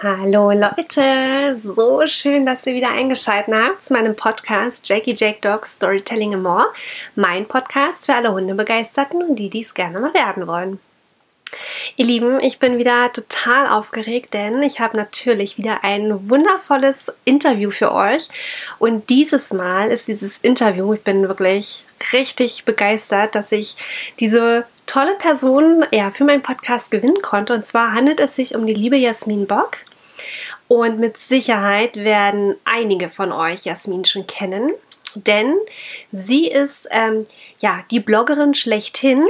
Hallo Leute, so schön, dass ihr wieder eingeschaltet habt zu meinem Podcast Jackie Jake Dog Storytelling and More. Mein Podcast für alle Hundebegeisterten und die, die es gerne mal werden wollen. Ihr Lieben, ich bin wieder total aufgeregt, denn ich habe natürlich wieder ein wundervolles Interview für euch. Und dieses Mal ist dieses Interview, ich bin wirklich richtig begeistert, dass ich diese tolle Person ja, für meinen Podcast gewinnen konnte. Und zwar handelt es sich um die liebe Jasmin Bock. Und mit Sicherheit werden einige von euch Jasmin schon kennen, denn sie ist ähm, ja die Bloggerin schlechthin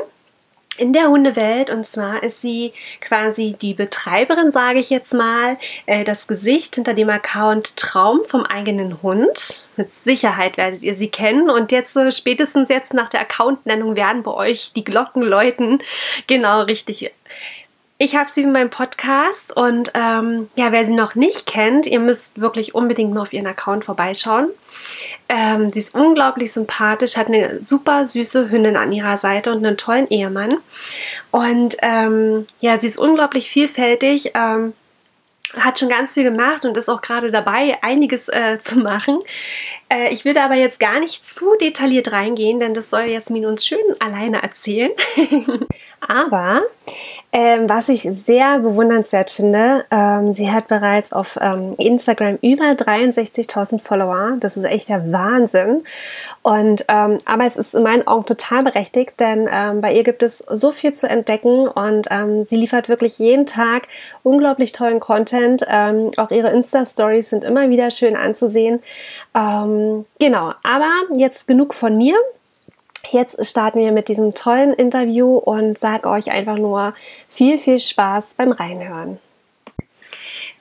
in der Hundewelt und zwar ist sie quasi die Betreiberin, sage ich jetzt mal, äh, das Gesicht hinter dem Account Traum vom eigenen Hund. Mit Sicherheit werdet ihr sie kennen und jetzt äh, spätestens jetzt nach der Accountnennung werden bei euch die Glocken läuten. Genau richtig. Ich habe sie in meinem Podcast und ähm, ja, wer sie noch nicht kennt, ihr müsst wirklich unbedingt mal auf ihren Account vorbeischauen. Ähm, sie ist unglaublich sympathisch, hat eine super süße Hündin an ihrer Seite und einen tollen Ehemann. Und ähm, ja, sie ist unglaublich vielfältig. Ähm, hat schon ganz viel gemacht und ist auch gerade dabei, einiges äh, zu machen. Äh, ich will da aber jetzt gar nicht zu detailliert reingehen, denn das soll Jasmin uns schön alleine erzählen. aber ähm, was ich sehr bewundernswert finde, ähm, sie hat bereits auf ähm, Instagram über 63.000 Follower. Das ist echt der Wahnsinn. Und ähm, aber es ist in meinen Augen total berechtigt, denn ähm, bei ihr gibt es so viel zu entdecken und ähm, sie liefert wirklich jeden Tag unglaublich tollen Content. auch ihre Insta-Stories sind immer wieder schön anzusehen. genau, aber jetzt genug von mir. Jetzt starten wir mit diesem tollen Interview und sage euch einfach nur viel, viel Spaß beim Reinhören.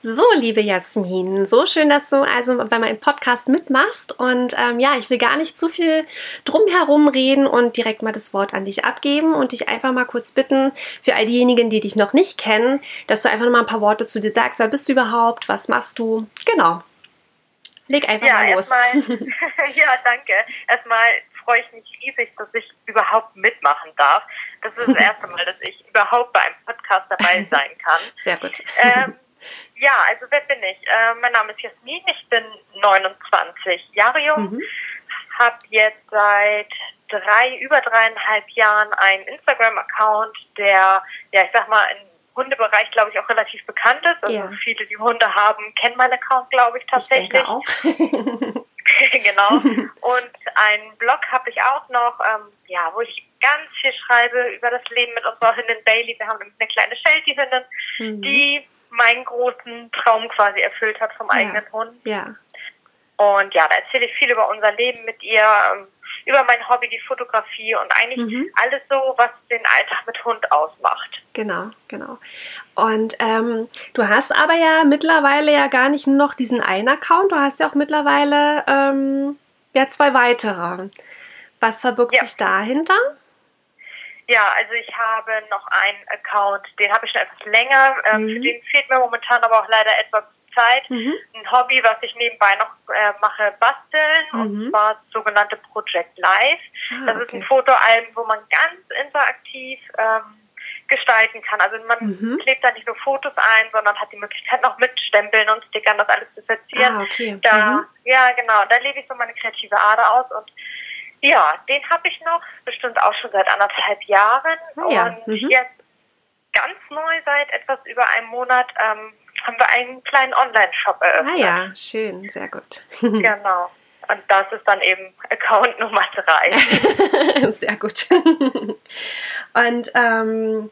So, liebe Jasmin, so schön, dass du also bei meinem Podcast mitmachst. Und ähm, ja, ich will gar nicht zu viel drumherum reden und direkt mal das Wort an dich abgeben und dich einfach mal kurz bitten, für all diejenigen, die dich noch nicht kennen, dass du einfach noch mal ein paar Worte zu dir sagst. Wer bist du überhaupt? Was machst du? Genau. Leg einfach ja, mal los. Erstmal, ja, danke. Erstmal freue ich mich riesig, dass ich überhaupt mitmachen darf. Das ist das erste Mal, dass ich überhaupt bei einem Podcast dabei sein kann. Sehr gut. Ähm, ja, also wer bin ich? Äh, mein Name ist Jasmin, ich bin 29 Jahre jung, mhm. habe jetzt seit drei, über dreieinhalb Jahren einen Instagram-Account, der, ja, ich sag mal, im Hundebereich, glaube ich, auch relativ bekannt ist. Also ja. viele, die Hunde haben, kennen meinen Account, glaube ich, tatsächlich. Ich auch. genau. Und einen Blog habe ich auch noch, ähm, ja, wo ich ganz viel schreibe über das Leben mit unserer Hündin Bailey. Wir haben eine kleine Sheltie-Hündin, mhm. die meinen großen Traum quasi erfüllt hat vom eigenen ja. Hund. Ja. Und ja, da erzähle ich viel über unser Leben mit ihr, ähm, über mein Hobby, die Fotografie und eigentlich mhm. alles so, was den Alltag mit Hund ausmacht. Genau, genau. Und ähm, du hast aber ja mittlerweile ja gar nicht nur noch diesen einen Account, du hast ja auch mittlerweile ähm, ja zwei weitere. Was verbirgt ja. sich dahinter? Ja, also ich habe noch einen Account, den habe ich schon etwas länger. Ähm, mhm. Für den fehlt mir momentan aber auch leider etwas Zeit. Mhm. Ein Hobby, was ich nebenbei noch äh, mache, basteln, mhm. und zwar das sogenannte Project Live. Ah, das okay. ist ein Fotoalbum, wo man ganz interaktiv ähm, gestalten kann. Also man mhm. klebt da nicht nur Fotos ein, sondern hat die Möglichkeit noch mit Stempeln und Stickern das alles zu verzieren. Ah, okay. Da, mhm. Ja, genau, da lebe ich so meine kreative Ader aus und ja, den habe ich noch, bestimmt auch schon seit anderthalb Jahren. Ah, ja. Und mhm. jetzt ganz neu seit etwas über einem Monat ähm, haben wir einen kleinen Online-Shop eröffnet. Ah ja, schön, sehr gut. genau. Und das ist dann eben Account Nummer drei. sehr gut. Und ähm,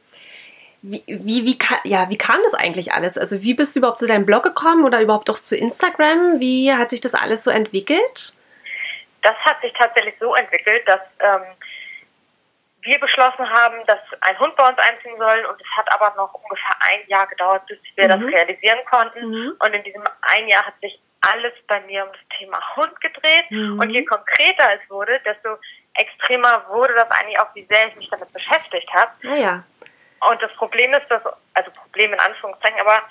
wie, wie, wie, ja, wie kam das eigentlich alles? Also wie bist du überhaupt zu deinem Blog gekommen oder überhaupt auch zu Instagram? Wie hat sich das alles so entwickelt? Das hat sich tatsächlich so entwickelt, dass ähm, wir beschlossen haben, dass ein Hund bei uns einziehen soll und es hat aber noch ungefähr ein Jahr gedauert, bis wir mhm. das realisieren konnten. Mhm. Und in diesem ein Jahr hat sich alles bei mir um das Thema Hund gedreht. Mhm. Und je konkreter es wurde, desto extremer wurde das eigentlich auch, wie sehr ich mich damit beschäftigt habe. Ah, ja. Und das Problem ist, dass, also Problem in Anführungszeichen, aber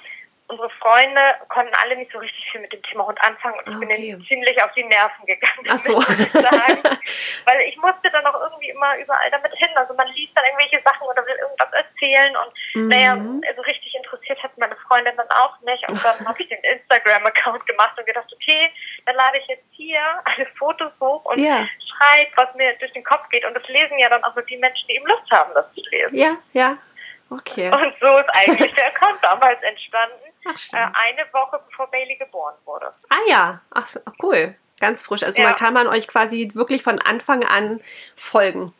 unsere Freunde konnten alle nicht so richtig viel mit dem Thema Hund anfangen und ich okay. bin ihnen ziemlich auf die Nerven gegangen. Ach so. sagen, weil ich musste dann auch irgendwie immer überall damit hin. Also man liest dann irgendwelche Sachen oder will irgendwas erzählen und mhm. naja, so richtig interessiert hat meine Freundin dann auch nicht. Und dann habe ich den Instagram-Account gemacht und gedacht, okay, dann lade ich jetzt hier alle Fotos hoch und ja. schreibe, was mir durch den Kopf geht. Und das lesen ja dann auch nur die Menschen, die eben Lust haben, das zu lesen. Ja, ja. Okay. Und so ist eigentlich der Account damals entstanden. Ach, äh, eine Woche bevor Bailey geboren wurde. Ah ja, ach cool. Ganz frisch. Also ja. man kann man euch quasi wirklich von Anfang an folgen.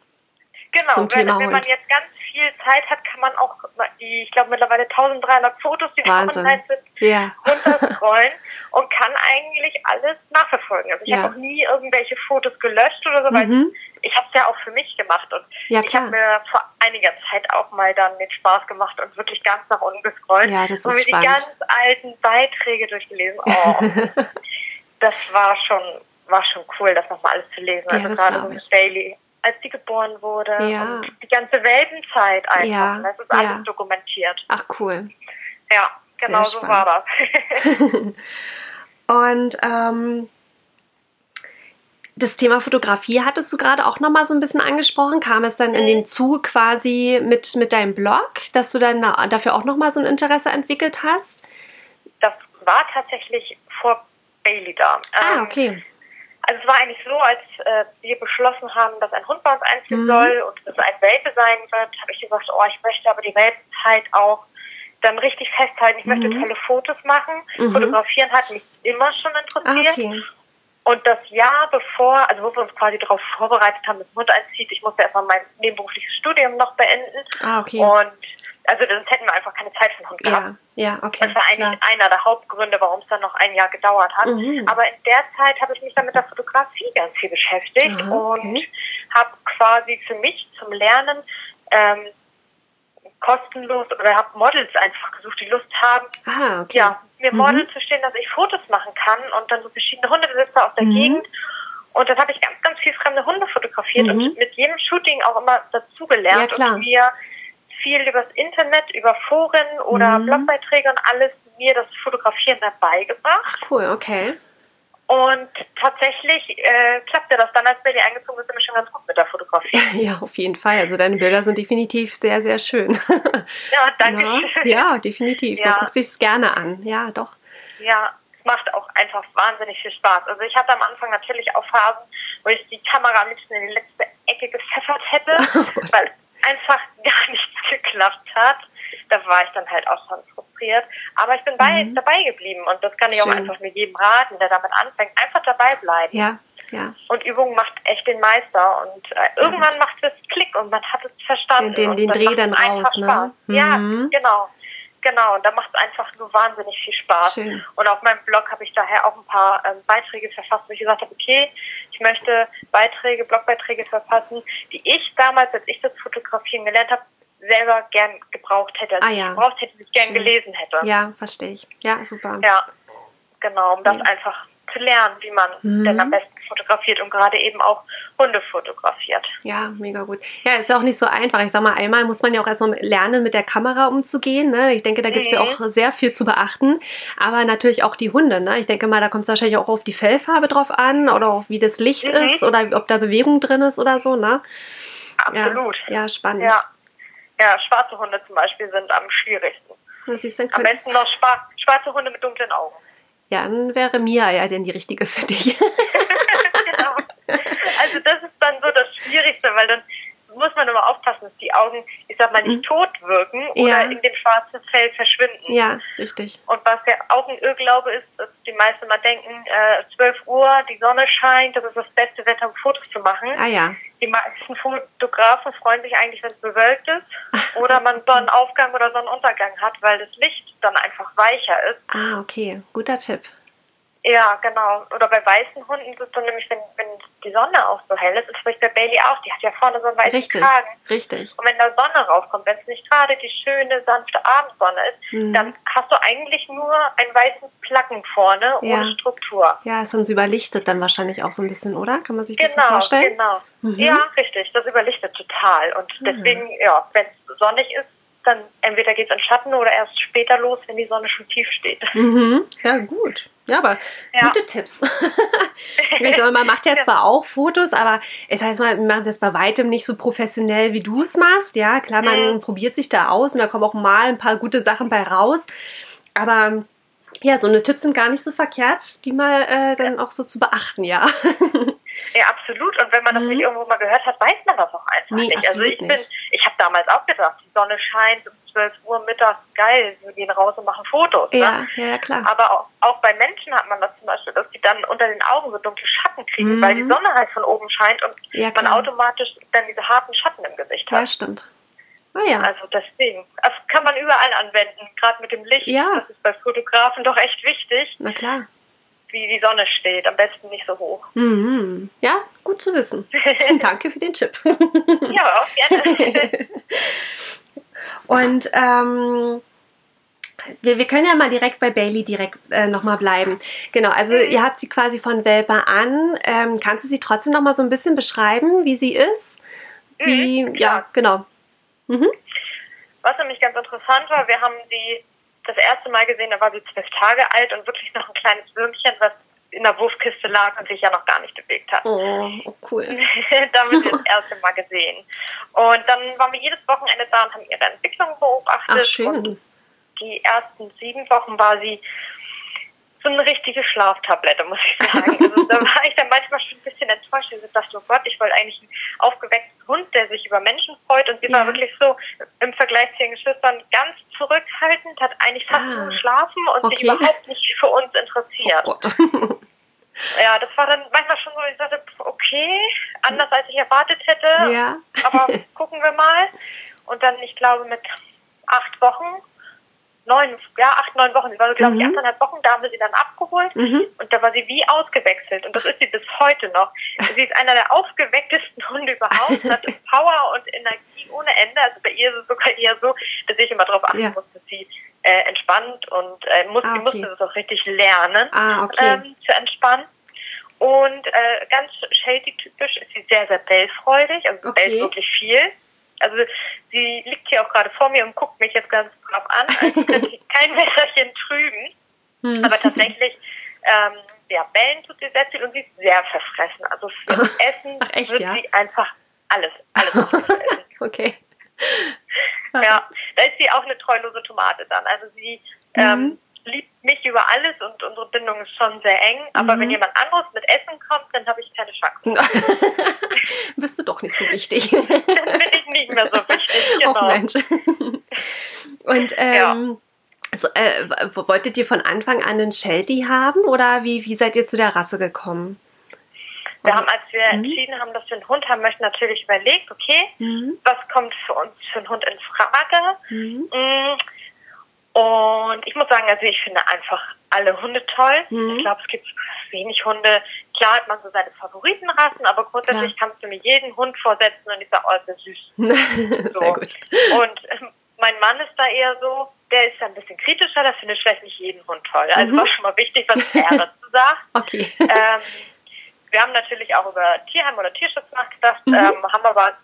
Genau, zum wenn, Thema wenn man jetzt ganz viel Zeit hat, kann man auch die, ich glaube mittlerweile 1300 Fotos, die Wahnsinn. online sind, ja. runterscrollen und kann eigentlich alles nachverfolgen. Also ich ja. habe auch nie irgendwelche Fotos gelöscht oder so, weil mhm. ich habe es ja auch für mich gemacht und ja, ich habe mir vor einiger Zeit auch mal dann den Spaß gemacht und wirklich ganz nach unten gescrollt ja, das ist und mir spannend. die ganz alten Beiträge durchgelesen. Oh, das war schon war schon cool, das nochmal alles zu lesen. Also gerade so mit Bailey als sie geboren wurde. Ja. Und die ganze Weltenzeit einfach. Ja. Das ist alles ja. dokumentiert. Ach cool. Ja, genau Sehr so spannend. war das. und ähm, das Thema Fotografie hattest du gerade auch nochmal so ein bisschen angesprochen. Kam es dann in dem mhm. Zug quasi mit, mit deinem Blog, dass du dann dafür auch nochmal so ein Interesse entwickelt hast? Das war tatsächlich vor Bailey da. Ah, ähm, okay. Also es war eigentlich so, als äh, wir beschlossen haben, dass ein Hund bei uns einziehen mhm. soll und es ein Welpe sein wird, habe ich gesagt, oh, ich möchte aber die Welpenzeit auch dann richtig festhalten. Ich mhm. möchte tolle Fotos machen. Mhm. Fotografieren hat mich immer schon interessiert. Ah, okay. Und das Jahr bevor, also wo wir uns quasi darauf vorbereitet haben, dass Hund einzieht, ich musste erstmal mein nebenberufliches Studium noch beenden. Ah, okay. Und also sonst hätten wir einfach keine Zeit für den Hund gehabt. Ja, ja okay. Das war eigentlich klar. einer der Hauptgründe, warum es dann noch ein Jahr gedauert hat. Mhm. Aber in der Zeit habe ich mich dann mit der Fotografie ganz viel beschäftigt Aha, okay. und habe quasi für mich zum Lernen ähm, kostenlos oder habe Models einfach gesucht, die Lust haben, ah, okay. ja, mir mhm. Models zu stehen, dass ich Fotos machen kann und dann so verschiedene Hundebesitzer aus der mhm. Gegend. Und dann habe ich ganz, ganz viel fremde Hunde fotografiert mhm. und mit jedem Shooting auch immer dazugelernt ja, und mir viel übers Internet, über Foren oder mhm. Blogbeiträge und alles mir das Fotografieren dabei gebracht. Ach cool, okay. Und tatsächlich äh, klappte das dann, als Billy eingezogen ist, immer schon ganz gut mit der Fotografie. Ja, auf jeden Fall. Also deine Bilder sind definitiv sehr, sehr schön. Ja, danke schön. Ja, definitiv. Ja. Man guckt sich es gerne an. Ja, doch. Ja, es macht auch einfach wahnsinnig viel Spaß. Also ich hatte am Anfang natürlich auch Phasen, wo ich die Kamera am liebsten in die letzte Ecke gepfeffert hätte, oh, weil einfach gar nichts geklappt hat. Da war ich dann halt auch schon frustriert. Aber ich bin bei, mhm. dabei geblieben und das kann ich Schön. auch einfach mit jedem raten, der damit anfängt. Einfach dabei bleiben. Ja, ja. Und Übung macht echt den Meister und äh, irgendwann macht es Klick und man hat es verstanden. Den, den, den Dreh dann raus, ne? Mhm. Ja, genau. Genau, und da macht es einfach nur wahnsinnig viel Spaß. Schön. Und auf meinem Blog habe ich daher auch ein paar ähm, Beiträge verfasst, wo ich gesagt habe, okay, ich möchte Beiträge, Blogbeiträge verfassen, die ich damals, als ich das Fotografieren gelernt habe, selber gern gebraucht hätte. Also ah, ja. gebraucht hätte, die ich gern Schön. gelesen hätte. Ja, verstehe ich. Ja, super. Ja, genau, um das ja. einfach zu lernen, wie man mhm. denn am besten fotografiert und gerade eben auch Hunde fotografiert. Ja, mega gut. Ja, ist ja auch nicht so einfach. Ich sag mal, einmal muss man ja auch erstmal lernen, mit der Kamera umzugehen. Ne? Ich denke, da gibt es mhm. ja auch sehr viel zu beachten. Aber natürlich auch die Hunde. Ne? Ich denke mal, da kommt es wahrscheinlich auch auf die Fellfarbe drauf an oder auf wie das Licht mhm. ist oder ob da Bewegung drin ist oder so. Ne? Absolut. Ja, ja spannend. Ja. ja, schwarze Hunde zum Beispiel sind am schwierigsten. Am besten noch schwarze Hunde mit dunklen Augen. Ja, dann wäre Mia ja denn die richtige für dich. genau. Also das ist dann so das Schwierigste, weil dann muss man immer aufpassen, dass die Augen, ich sag mal, nicht mhm. tot wirken oder ja. in dem schwarzen Fell verschwinden. Ja, richtig. Und was der Augenirrglaube ist, dass die meisten mal denken, äh, 12 Uhr, die Sonne scheint, das ist das beste Wetter, um Fotos zu machen. Ah ja. Die meisten Fotografen freuen sich eigentlich, wenn es bewölkt ist oder man Sonnenaufgang oder Sonnenuntergang hat, weil das Licht dann einfach weicher ist. Ah, okay. Guter Tipp. Ja, genau. Oder bei weißen Hunden ist es dann nämlich, wenn, wenn die Sonne auch so hell ist, ist vielleicht bei Bailey auch, die hat ja vorne so einen weißen richtig, Kragen. Richtig. Und wenn da Sonne raufkommt, wenn es nicht gerade die schöne, sanfte Abendsonne ist, mhm. dann hast du eigentlich nur einen weißen Placken vorne ja. ohne Struktur. Ja, ist so überlichtet dann wahrscheinlich auch so ein bisschen, oder? Kann man sich das genau, so vorstellen? Genau, mhm. Ja, richtig. Das überlichtet total. Und mhm. deswegen, ja, wenn es sonnig ist, dann entweder geht es in Schatten oder erst später los, wenn die Sonne schon tief steht. Mhm. Ja, gut. Ja, aber ja. gute Tipps. man macht ja zwar auch Fotos, aber es heißt mal, wir machen es jetzt bei weitem nicht so professionell, wie du es machst. Ja, klar, man mhm. probiert sich da aus und da kommen auch mal ein paar gute Sachen bei raus. Aber ja, so eine Tipps sind gar nicht so verkehrt, die mal äh, dann auch so zu beachten, ja. Ja, absolut. Und wenn man das mhm. nicht irgendwo mal gehört hat, weiß man das auch einfach nee, nicht. Also ich bin, ich habe damals auch gedacht, die Sonne scheint um 12 Uhr mittags, geil, wir gehen raus und machen Fotos. Ja, ne? ja, klar. Aber auch, auch, bei Menschen hat man das zum Beispiel, dass die dann unter den Augen so dunkle Schatten kriegen, mhm. weil die Sonne halt von oben scheint und ja, man automatisch dann diese harten Schatten im Gesicht hat. Ja, stimmt. Oh ja. Also deswegen. Das kann man überall anwenden, gerade mit dem Licht. Ja. Das ist bei Fotografen doch echt wichtig. Na klar wie die Sonne steht. Am besten nicht so hoch. Mhm. Ja, gut zu wissen. Danke für den Tipp. ja, auch gerne. Und ähm, wir, wir können ja mal direkt bei Bailey direkt äh, nochmal bleiben. Genau, also mhm. ihr habt sie quasi von Welpe an. Ähm, kannst du sie trotzdem nochmal so ein bisschen beschreiben, wie sie ist? Wie, mhm, ja, genau. Mhm. Was nämlich ganz interessant war, wir haben sie das erste Mal gesehen, da war sie zwölf Tage alt und wirklich noch ein kleines Würmchen, was in der Wurfkiste lag und sich ja noch gar nicht bewegt hat. Oh, oh cool. da haben wir sie das erste Mal gesehen. Und dann waren wir jedes Wochenende da und haben ihre Entwicklung beobachtet. Ach, schön. Und die ersten sieben Wochen war sie so eine richtige Schlaftablette, muss ich sagen. Also da war ich dann manchmal schon ein bisschen enttäuscht. Ich dachte, oh Gott, ich wollte eigentlich einen aufgeweckten Hund, der sich über Menschen freut. Und sie ja. war wirklich so im Vergleich zu ihren Geschwistern ganz zurückhaltend, hat eigentlich fast ah. nur geschlafen und okay. sich überhaupt nicht für uns interessiert. Oh ja, das war dann manchmal schon so, ich dachte, okay, anders als ich erwartet hätte. Ja. Aber gucken wir mal. Und dann, ich glaube, mit acht Wochen neun, ja, acht, neun Wochen. Sie war, glaube ich, mhm. achteinhalb Wochen, da haben wir sie dann abgeholt mhm. und da war sie wie ausgewechselt. Und das ist sie bis heute noch. Sie ist einer der aufgewecktesten Hunde überhaupt, hat Power und Energie ohne Ende. Also bei ihr ist es sogar eher so, dass ich immer darauf achten ja. muss, dass sie äh, entspannt und äh, muss, ah, okay. sie musste das auch richtig lernen, ah, okay. ähm, zu entspannen. Und äh, ganz Shady-typisch ist sie sehr, sehr bellfreudig, also okay. bellt wirklich viel. Also sie liegt hier auch gerade vor mir und guckt mich jetzt ganz brav an, als könnte ich kein Messerchen trüben. Hm. Aber tatsächlich, ähm, ja, bellen tut sie sehr viel und sie ist sehr verfressen. Also für Essen Ach, echt, wird ja? sie einfach alles, alles essen. okay. Ja, da ist sie auch eine treulose Tomate dann. Also sie mhm. Liebt mich über alles und unsere Bindung ist schon sehr eng. Aber mhm. wenn jemand anderes mit Essen kommt, dann habe ich keine Chance. Bist du doch nicht so wichtig. dann bin ich nicht mehr so wichtig, genau. Oh Mensch. Und ähm, ja. so, äh, wolltet ihr von Anfang an einen Sheltie haben oder wie, wie seid ihr zu der Rasse gekommen? Wir also, haben, als wir mhm. entschieden haben, dass wir einen Hund haben möchten, natürlich überlegt, okay, mhm. was kommt für uns für einen Hund in Frage? Mhm. Und ich muss sagen, also ich finde einfach alle Hunde toll. Mhm. Ich glaube, es gibt wenig Hunde. Klar hat man so seine Favoritenrassen, aber grundsätzlich Klar. kannst du mir jeden Hund vorsetzen und ich sage, oh, ist der süß. so. Sehr gut. Und ähm, mein Mann ist da eher so, der ist da ein bisschen kritischer, der findet vielleicht nicht jeden Hund toll. Also mhm. war schon mal wichtig, was er dazu sagt. Okay. Ähm, wir haben natürlich auch über Tierheim oder Tierschutz nachgedacht, mhm. ähm, haben aber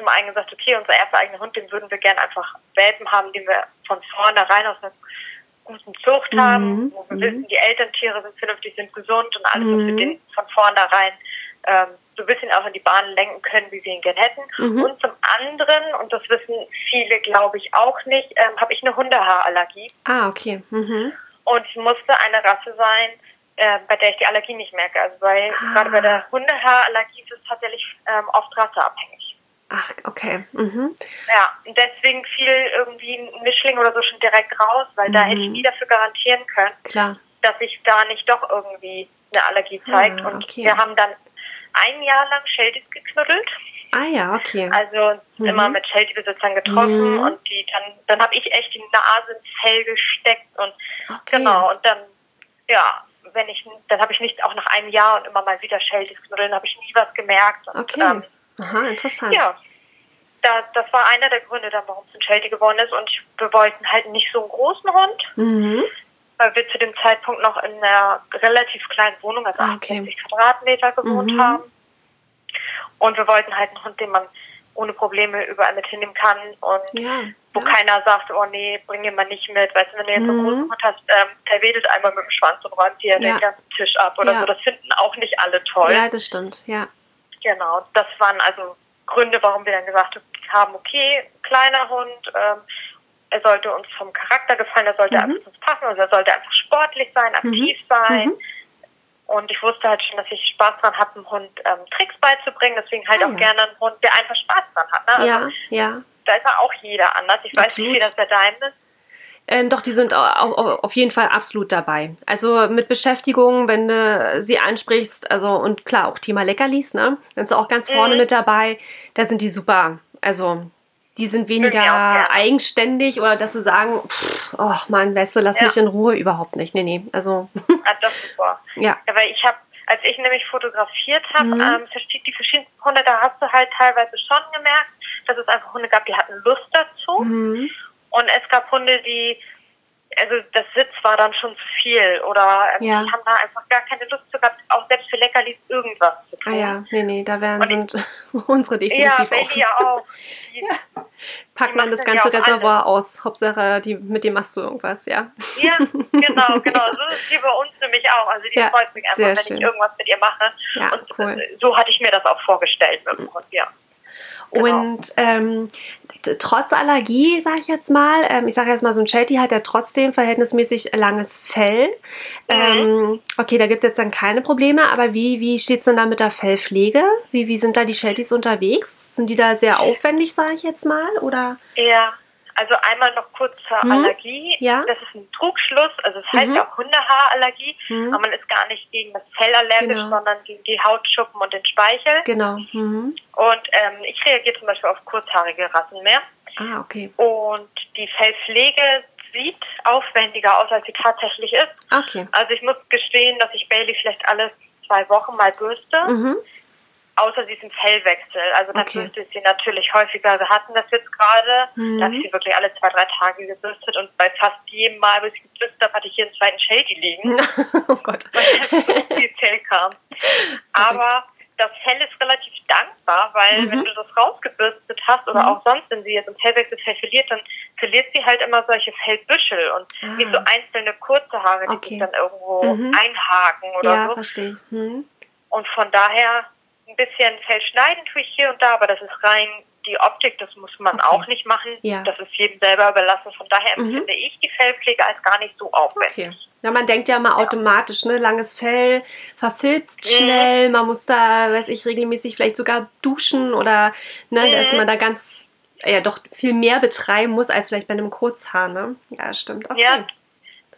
zum einen gesagt, okay, unser erster eigener Hund, den würden wir gerne einfach Welpen haben, den wir von vornherein aus einer guten Zucht mhm. haben, wo wir mhm. wissen, die Elterntiere sind vernünftig, sind gesund und alles, mhm. was wir den von vornherein ähm, so ein bisschen auch in die Bahn lenken können, wie wir ihn gerne hätten. Mhm. Und zum anderen, und das wissen viele, glaube ich, auch nicht, ähm, habe ich eine Hundehaarallergie. Ah, okay. Mhm. Und es musste eine Rasse sein, äh, bei der ich die Allergie nicht merke. Also weil ah. gerade bei der Hundehaarallergie ist es tatsächlich ähm, oft rasseabhängig. Ach, okay. Mhm. Ja, und deswegen fiel irgendwie ein Mischling oder so schon direkt raus, weil mhm. da hätte ich mhm. nie dafür garantieren können, Klar. dass sich da nicht doch irgendwie eine Allergie zeigt. Ah, und wir haben dann ein Jahr lang Sheldys geknuddelt. Ah ja, okay. Also mhm. immer mit Sheltie-Besitzern getroffen mhm. und die dann, dann habe ich echt die Nase ins Fell gesteckt und okay. genau, und dann, ja, wenn ich, dann habe ich nicht, auch nach einem Jahr und immer mal wieder Shelties knuddeln, habe ich nie was gemerkt. Und, okay. Ähm, Aha, interessant. Ja, da, das war einer der Gründe dann, warum es ein Sheltie geworden ist. Und wir wollten halt nicht so einen großen Hund, mhm. weil wir zu dem Zeitpunkt noch in einer relativ kleinen Wohnung, also ah, okay. 68 Quadratmeter gewohnt mhm. haben. Und wir wollten halt einen Hund, den man ohne Probleme überall mit hinnehmen kann. Und ja. wo ja. keiner sagt, oh nee, bring ihn mal nicht mit. Weißt du, wenn du jetzt mhm. einen großen Hund hast, ähm, der wedelt einmal mit dem Schwanz und räumt dir ja. den ganzen Tisch ab oder so. Das finden auch nicht alle toll. Ja, das stimmt, ja. Genau, das waren also Gründe, warum wir dann gesagt haben, okay, kleiner Hund, ähm, er sollte uns vom Charakter gefallen, er sollte mhm. einfach uns passen, also er sollte einfach sportlich sein, aktiv mhm. sein. Mhm. Und ich wusste halt schon, dass ich Spaß dran habe, einem Hund ähm, Tricks beizubringen. Deswegen halt ah, auch ja. gerne einen Hund, der einfach Spaß dran hat. Ne? Also, ja, ja. Da ist ja auch jeder anders. Ich Absolut. weiß nicht, wie das bei deinem ist. Ähm, doch, die sind auf jeden Fall absolut dabei. Also mit Beschäftigung, wenn du sie ansprichst, also und klar, auch Thema Leckerlis, ne? Dann ist auch ganz vorne mhm. mit dabei. Da sind die super. Also die sind weniger auch, eigenständig oder dass sie sagen, pff, oh Mann, weißt du, lass ja. mich in Ruhe, überhaupt nicht. Nee, nee, also. Ah, das ist super. Ja. ja weil ich habe, als ich nämlich fotografiert habe, mhm. ähm, die verschiedensten Hunde, da hast du halt teilweise schon gemerkt, dass es einfach Hunde gab, die hatten Lust dazu. Mhm. Und es gab Hunde, die also das Sitz war dann schon zu viel oder ähm, ja. die haben da einfach gar keine Lust zu gehabt, auch selbst für Leckerlis irgendwas zu tun. Ah ja, nee, nee, da wären sind unsere definitiv ja, auch. Ja, auch. Die, ja. Packt man das ganze Reservoir aus, Hauptsache, die, mit dem machst du irgendwas, ja. Ja, genau, genau. So ist wie bei uns nämlich auch. Also die ja, freut mich einfach, wenn schön. ich irgendwas mit ihr mache. Ja, Und cool. so hatte ich mir das auch vorgestellt mit dem Hund, ja. Genau. Und ähm, trotz Allergie, sage ich jetzt mal, ähm, ich sage jetzt mal, so ein Sheltie hat ja trotzdem verhältnismäßig langes Fell. Mhm. Ähm, okay, da gibt es jetzt dann keine Probleme, aber wie, wie steht es denn da mit der Fellpflege? Wie, wie sind da die Shelties unterwegs? Sind die da sehr aufwendig, sage ich jetzt mal? Oder? Ja, also einmal noch kurz zur mhm. Allergie. Ja. Das ist ein Trugschluss. Also es heißt mhm. ja auch Hundehaarallergie, mhm. aber man ist gar nicht gegen das Fell allergisch, genau. sondern gegen die Hautschuppen und den Speichel. Genau. Mhm. Und ähm, ich reagiere zum Beispiel auf kurzhaarige Rassen mehr. Ah, okay. Und die Fellpflege sieht aufwendiger aus, als sie tatsächlich ist. Okay. Also ich muss gestehen, dass ich Bailey vielleicht alle zwei Wochen mal bürste. Mhm außer diesem Fellwechsel. Also dann okay. bürstet sie natürlich häufiger. Wir hatten das jetzt gerade, mhm. da habe ich sie wirklich alle zwei, drei Tage gebürstet und bei fast jedem Mal, wo ich gebürstet habe, hatte ich hier einen zweiten Shady liegen. oh Gott. Weil so viel Fell kam. Aber das Fell ist relativ dankbar, weil mhm. wenn du das rausgebürstet hast oder mhm. auch sonst, wenn sie jetzt im Fellwechselfell verliert, dann verliert sie halt immer solche Fellbüschel und ah. wie so einzelne kurze Haare, die okay. sich dann irgendwo mhm. einhaken oder ja, so. Verstehe. Mhm. Und von daher ein bisschen Fell schneiden tue ich hier und da, aber das ist rein die Optik, das muss man okay. auch nicht machen. Ja. Das ist jedem selber überlassen. Von daher mhm. empfinde ich die Fellpflege als gar nicht so aufwendig. Okay. Ja, man denkt ja mal ja. automatisch, ne? Langes Fell verfilzt mhm. schnell, man muss da, weiß ich, regelmäßig vielleicht sogar duschen oder ne, mhm. dass man da ganz ja doch viel mehr betreiben muss als vielleicht bei einem Kurzhaar, ne? Ja, stimmt. Okay. Ja,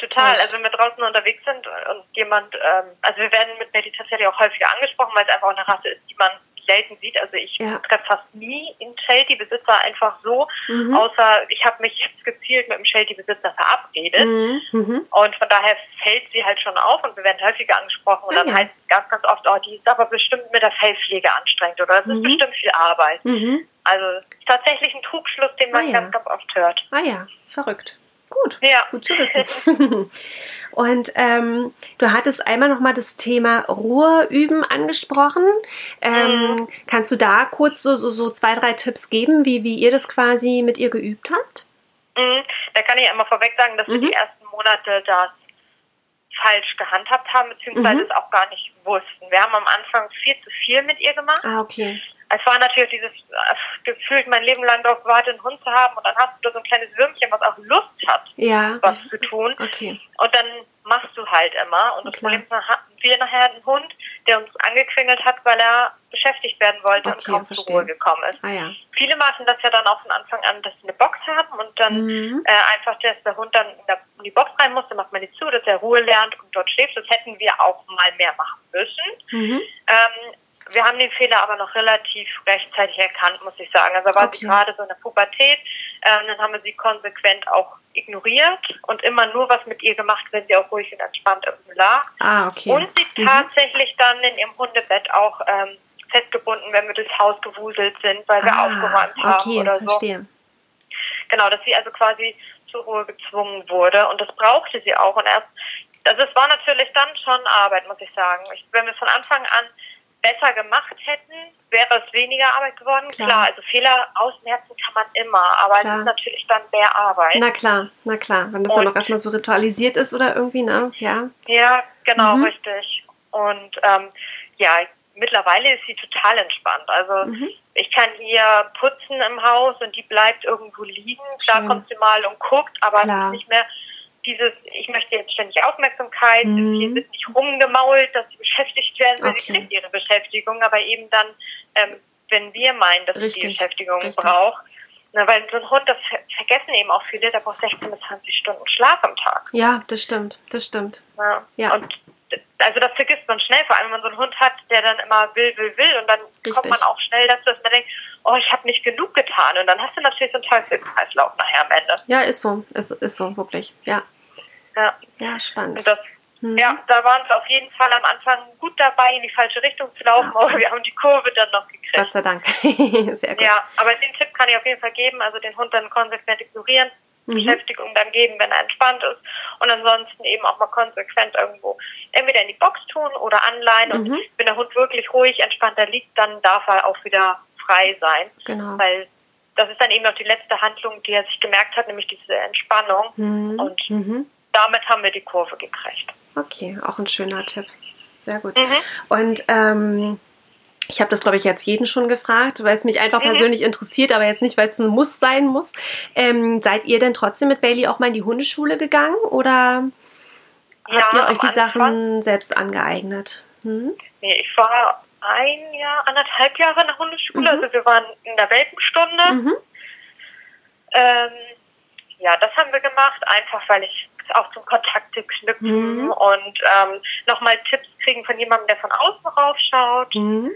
Total. Also wenn wir draußen unterwegs sind und jemand, ähm, also wir werden mit tatsächlich auch häufiger angesprochen, weil es einfach eine Rasse ist, die man selten sieht. Also ich ja. treffe fast nie einen Sheltie-Besitzer einfach so, mhm. außer ich habe mich gezielt mit dem Sheltie-Besitzer verabredet. Mhm. mhm. Und von daher fällt sie halt schon auf und wir werden häufiger angesprochen. Und dann ja. heißt es ganz, ganz oft, oh, die ist aber bestimmt mit der Fellpflege anstrengend oder es mhm. ist bestimmt viel Arbeit. Mhm. Also tatsächlich ein Trugschluss, den man ah, ja. ganz, ganz oft hört. Ah ja, verrückt. Gut, ja. gut zu wissen. Und ähm, du hattest einmal nochmal das Thema Ruhe üben angesprochen. Ähm, mhm. Kannst du da kurz so, so, so zwei, drei Tipps geben, wie, wie ihr das quasi mit ihr geübt habt? Mhm. Da kann ich einmal vorweg sagen, dass mhm. wir die ersten Monate das falsch gehandhabt haben, beziehungsweise mhm. es auch gar nicht wussten. Wir haben am Anfang viel zu viel mit ihr gemacht. Ah, okay es war natürlich dieses äh, gefühlt mein Leben lang darauf gewartet, einen Hund zu haben und dann hast du da so ein kleines Würmchen, was auch Lust hat, ja. was zu tun. Okay. Und dann machst du halt immer. Und das Klar. Problem ist, hatten wir nachher einen Hund, der uns angequengelt hat, weil er beschäftigt werden wollte okay, und kaum verstehe. zur Ruhe gekommen ist. Ah, ja. Viele machen das ja dann auch von Anfang an, dass sie eine Box haben und dann mhm. äh, einfach, dass der Hund dann in, der, in, die Box rein muss, dann macht man die zu, dass er Ruhe lernt und dort schläft. Das hätten wir auch mal mehr machen müssen. Mhm. Ähm, wir haben den Fehler aber noch relativ rechtzeitig erkannt, muss ich sagen. Also war okay. sie gerade so in der Pubertät, ähm, dann haben wir sie konsequent auch ignoriert und immer nur was mit ihr gemacht, wenn sie auch ruhig und entspannt irgendwo lag. Ah, okay. Und sie mhm. tatsächlich dann in ihrem Hundebett auch ähm, festgebunden, wenn wir durchs Haus gewuselt sind, weil wir ah, aufgeräumt haben okay, oder so. Verstehe. Genau, dass sie also quasi zur Ruhe gezwungen wurde und das brauchte sie auch und erst, also es war natürlich dann schon Arbeit, muss ich sagen. Ich, wenn wir von Anfang an besser gemacht hätten, wäre es weniger Arbeit geworden. Klar, klar also Fehler ausmerzen kann man immer, aber klar. es ist natürlich dann mehr Arbeit. Na klar, na klar, wenn das und, dann auch erstmal so ritualisiert ist oder irgendwie, ne? Ja, ja genau, mhm. richtig. Und ähm, ja, mittlerweile ist sie total entspannt. Also mhm. ich kann hier putzen im Haus und die bleibt irgendwo liegen. Schön. Da kommt sie mal und guckt, aber Klar. es ist nicht mehr dieses, ich möchte jetzt ständig Aufmerksamkeit, mhm. hier wird nicht rumgemault, dass sie beschäftigt werden, weil okay. sie kriegt ihre Beschäftigung, aber eben dann, ähm, wenn wir meinen, dass Richtig. sie die Beschäftigung Richtig. braucht. Na, weil so ein Hund, das vergessen eben auch viele, der braucht 16 bis 20 Stunden Schlaf am Tag. Ja, das stimmt, das stimmt. Ja. ja. Und also das vergisst man schnell, vor allem wenn man so einen Hund hat, der dann immer will, will, will und dann Richtig. kommt man auch schnell dazu, dass man denkt, oh, ich habe nicht genug getan und dann hast du natürlich so einen Teufelskreislauf nachher am Ende. Ja, ist so, ist, ist so, wirklich, ja. Ja, ja spannend. Das, mhm. Ja, da waren wir auf jeden Fall am Anfang gut dabei, in die falsche Richtung zu laufen, okay. aber wir haben die Kurve dann noch gekriegt. Gott sei Dank. Sehr gut. Ja, aber den Tipp kann ich auf jeden Fall geben, also den Hund dann konsequent ignorieren, mhm. Beschäftigung dann geben, wenn er entspannt ist. Und ansonsten eben auch mal konsequent irgendwo entweder in die Box tun oder anleihen. Mhm. Und wenn der Hund wirklich ruhig, entspannter liegt, dann darf er auch wieder frei sein. Genau. Weil das ist dann eben noch die letzte Handlung, die er sich gemerkt hat, nämlich diese Entspannung. Mhm. Und mhm. Damit haben wir die Kurve gekriegt. Okay, auch ein schöner Tipp. Sehr gut. Mhm. Und ähm, ich habe das, glaube ich, jetzt jeden schon gefragt, weil es mich einfach mhm. persönlich interessiert, aber jetzt nicht, weil es ein Muss sein muss. Ähm, seid ihr denn trotzdem mit Bailey auch mal in die Hundeschule gegangen oder ja, habt ihr euch die Sachen selbst angeeignet? Hm? Nee, ich war ein Jahr, anderthalb Jahre in der Hundeschule. Mhm. Also wir waren in der Welpenstunde. Mhm. Ähm, ja, das haben wir gemacht, einfach weil ich auch zum Kontakte knüpfen mhm. und ähm, nochmal Tipps kriegen von jemandem, der von außen raufschaut. Mhm.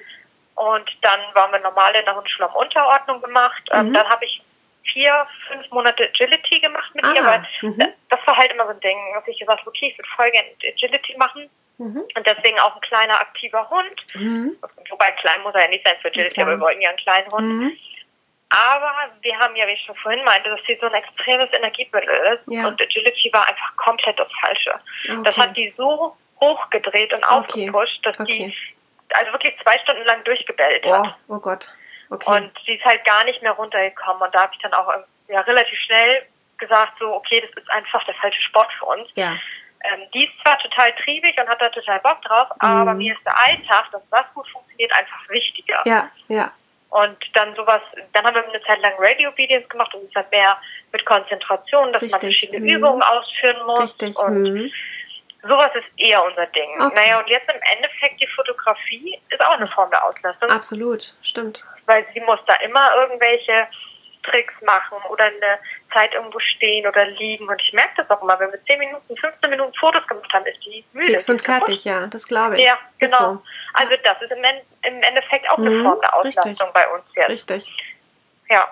Und dann waren wir normal in der Hundeschule Unterordnung gemacht. Ähm, mhm. dann habe ich vier, fünf Monate Agility gemacht mit ah, ihr, weil mhm. das war halt immer so ein Ding, dass ich gesagt habe, okay, ich würde voll gerne Agility machen. Mhm. Und deswegen auch ein kleiner, aktiver Hund. Mhm. Wobei klein muss er ja nicht sein für Agility, aber wir wollten ja einen kleinen Hund. Aber wir haben ja, wie ich schon vorhin meinte, dass sie so ein extremes Energiebündel ist. Ja. Und Agility war einfach komplett das Falsche. Okay. Das hat die so hochgedreht und aufgepusht, dass okay. die also wirklich zwei Stunden lang durchgebellt oh, hat. Oh Gott. Okay. Und sie ist halt gar nicht mehr runtergekommen. Und da habe ich dann auch ja, relativ schnell gesagt, so, okay, das ist einfach der falsche Sport für uns. Ja. Ähm, die ist zwar total triebig und hat da total Bock drauf, mhm. aber mir ist der Alltag, dass das gut funktioniert, einfach wichtiger. Ja, ja. Und dann sowas, dann haben wir eine Zeit lang Radio-Videos gemacht und es hat mehr mit Konzentration, dass Richtig. man verschiedene mhm. Übungen ausführen muss. Richtig. Und mhm. sowas ist eher unser Ding. Okay. Naja, und jetzt im Endeffekt die Fotografie ist auch eine Form der Auslastung. Absolut, stimmt. Weil sie muss da immer irgendwelche Tricks machen oder eine Zeit irgendwo stehen oder liegen. Und ich merke das auch immer, wenn wir 10 Minuten, 15 Minuten Fotos gemacht haben, ist die müde. Fix und fertig, ja, das glaube ich. Ja, genau. So. Also das ist im, im Endeffekt auch eine mhm, Form der Auslastung richtig. bei uns jetzt. Richtig. Ja,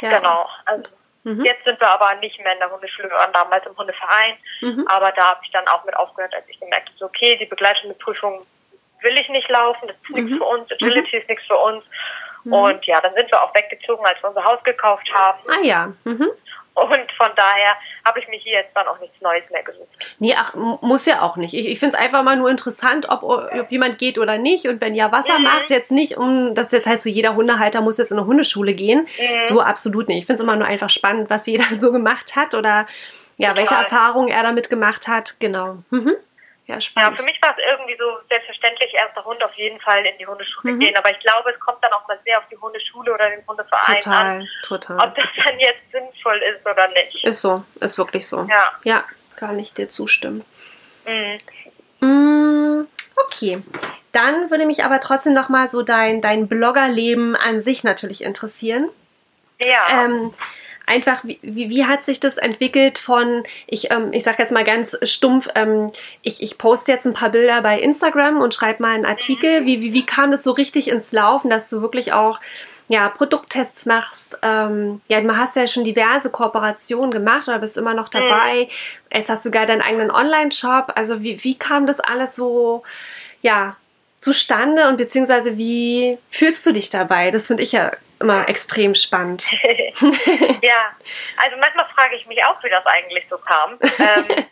ja. genau. Also mhm. jetzt sind wir aber nicht mehr in der Hundeschule, wir waren damals im Hundeverein. Mhm. Aber da habe ich dann auch mit aufgehört, als ich gemerkt habe, okay, die begleitende Prüfung will ich nicht laufen, das ist nichts mhm. für uns, Agility mhm. ist nichts für uns. Mhm. Und ja, dann sind wir auch weggezogen, als wir unser Haus gekauft haben. Ah ja. Mhm. Und von daher habe ich mir hier jetzt dann auch nichts Neues mehr gesucht. Nee, ach, muss ja auch nicht. Ich, ich finde es einfach mal nur interessant, ob, ob jemand geht oder nicht. Und wenn ja, was er mhm. macht, jetzt nicht, um das jetzt heißt so, jeder Hundehalter muss jetzt in eine Hundeschule gehen. Mhm. So absolut nicht. Ich finde es immer nur einfach spannend, was jeder so gemacht hat oder ja, Total. welche Erfahrungen er damit gemacht hat. Genau. Mhm. Ja, spannend. Ja, für mich war es irgendwie so selbstverständlich, erster Hund auf jeden Fall in die Hundeschule mhm. gehen. Aber ich glaube, es kommt dann auch mal sehr auf die Hundeschule oder den Hundeverein total, an. Total, Ob das dann jetzt sinnvoll ist oder nicht. Ist so, ist wirklich so. Ja. Ja, kann ich dir zustimmen. Mhm. Mm, okay. Dann würde mich aber trotzdem nochmal so dein, dein Bloggerleben an sich natürlich interessieren. Ja. Ähm, einfach, wie, wie hat sich das entwickelt von, ich, ähm, ich sage jetzt mal ganz stumpf, ähm, ich, ich poste jetzt ein paar Bilder bei Instagram und schreibe mal einen Artikel. Mhm. Wie, wie, wie kam das so richtig ins Laufen, dass du wirklich auch ja, Produkttests machst. Ähm, ja, du hast ja schon diverse Kooperationen gemacht oder bist immer noch dabei. Mhm. Jetzt hast du sogar deinen eigenen Online-Shop. Also wie, wie kam das alles so, ja, zustande und beziehungsweise wie fühlst du dich dabei? Das finde ich ja immer extrem spannend. ja, also manchmal frage ich mich auch, wie das eigentlich so kam. Ähm,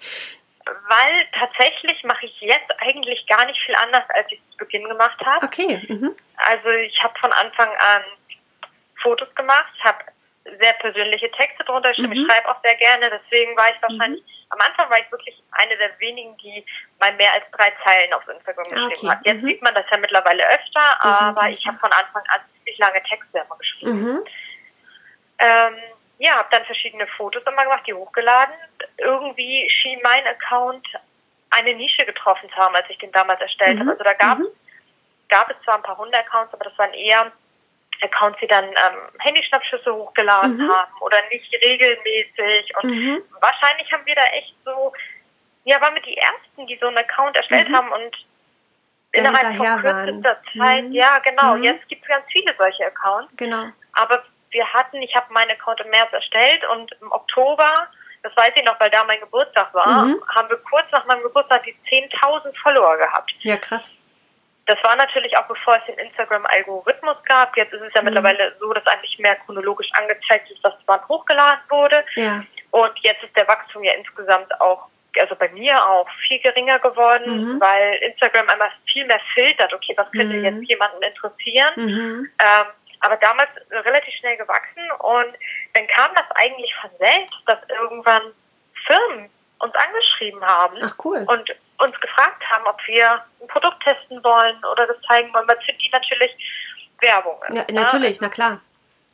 weil tatsächlich mache ich jetzt eigentlich gar nicht viel anders, als ich zu Beginn gemacht habe. Okay. Mhm. Also ich habe von Anfang an Fotos gemacht, ich habe sehr persönliche Texte drunter geschrieben, mhm. ich schreibe auch sehr gerne, deswegen war ich wahrscheinlich, mhm. am Anfang war ich wirklich eine der wenigen, die mal mehr als drei Zeilen auf Instagram ah, geschrieben okay. hat. Jetzt mhm. sieht man das ja mittlerweile öfter, aber ich habe von Anfang an ziemlich lange Texte immer geschrieben. Mhm. Ähm, ja, habe dann verschiedene Fotos immer gemacht, die hochgeladen. Irgendwie schien mein Account eine Nische getroffen zu haben, als ich den damals erstellt mhm. habe. Also da gab, mhm. gab es zwar ein paar hundert Accounts, aber das waren eher Accounts, die dann ähm, Handyschnappschüsse hochgeladen mhm. haben oder nicht regelmäßig. Und mhm. wahrscheinlich haben wir da echt so, ja, waren wir die Ersten, die so einen Account erstellt mhm. haben und Der innerhalb von kürzester Zeit, mhm. ja, genau. Mhm. Jetzt gibt es ganz viele solche Accounts. Genau. Aber wir hatten, ich habe meinen Account im März erstellt und im Oktober, das weiß ich noch, weil da mein Geburtstag war, mhm. haben wir kurz nach meinem Geburtstag die 10.000 Follower gehabt. Ja, krass. Das war natürlich auch bevor es den Instagram-Algorithmus gab. Jetzt ist es ja mhm. mittlerweile so, dass eigentlich mehr chronologisch angezeigt ist, was wann hochgeladen wurde. Ja. Und jetzt ist der Wachstum ja insgesamt auch, also bei mir auch viel geringer geworden, mhm. weil Instagram einmal viel mehr filtert, okay, was könnte mhm. jetzt jemanden interessieren. Mhm. Ähm, aber damals relativ schnell gewachsen und dann kam das eigentlich von selbst, dass irgendwann Firmen uns angeschrieben haben Ach, cool. und uns gefragt haben, ob wir ein Produkt testen wollen oder das zeigen wollen, weil für die natürlich Werbung ist. Ja, ne? natürlich, na klar.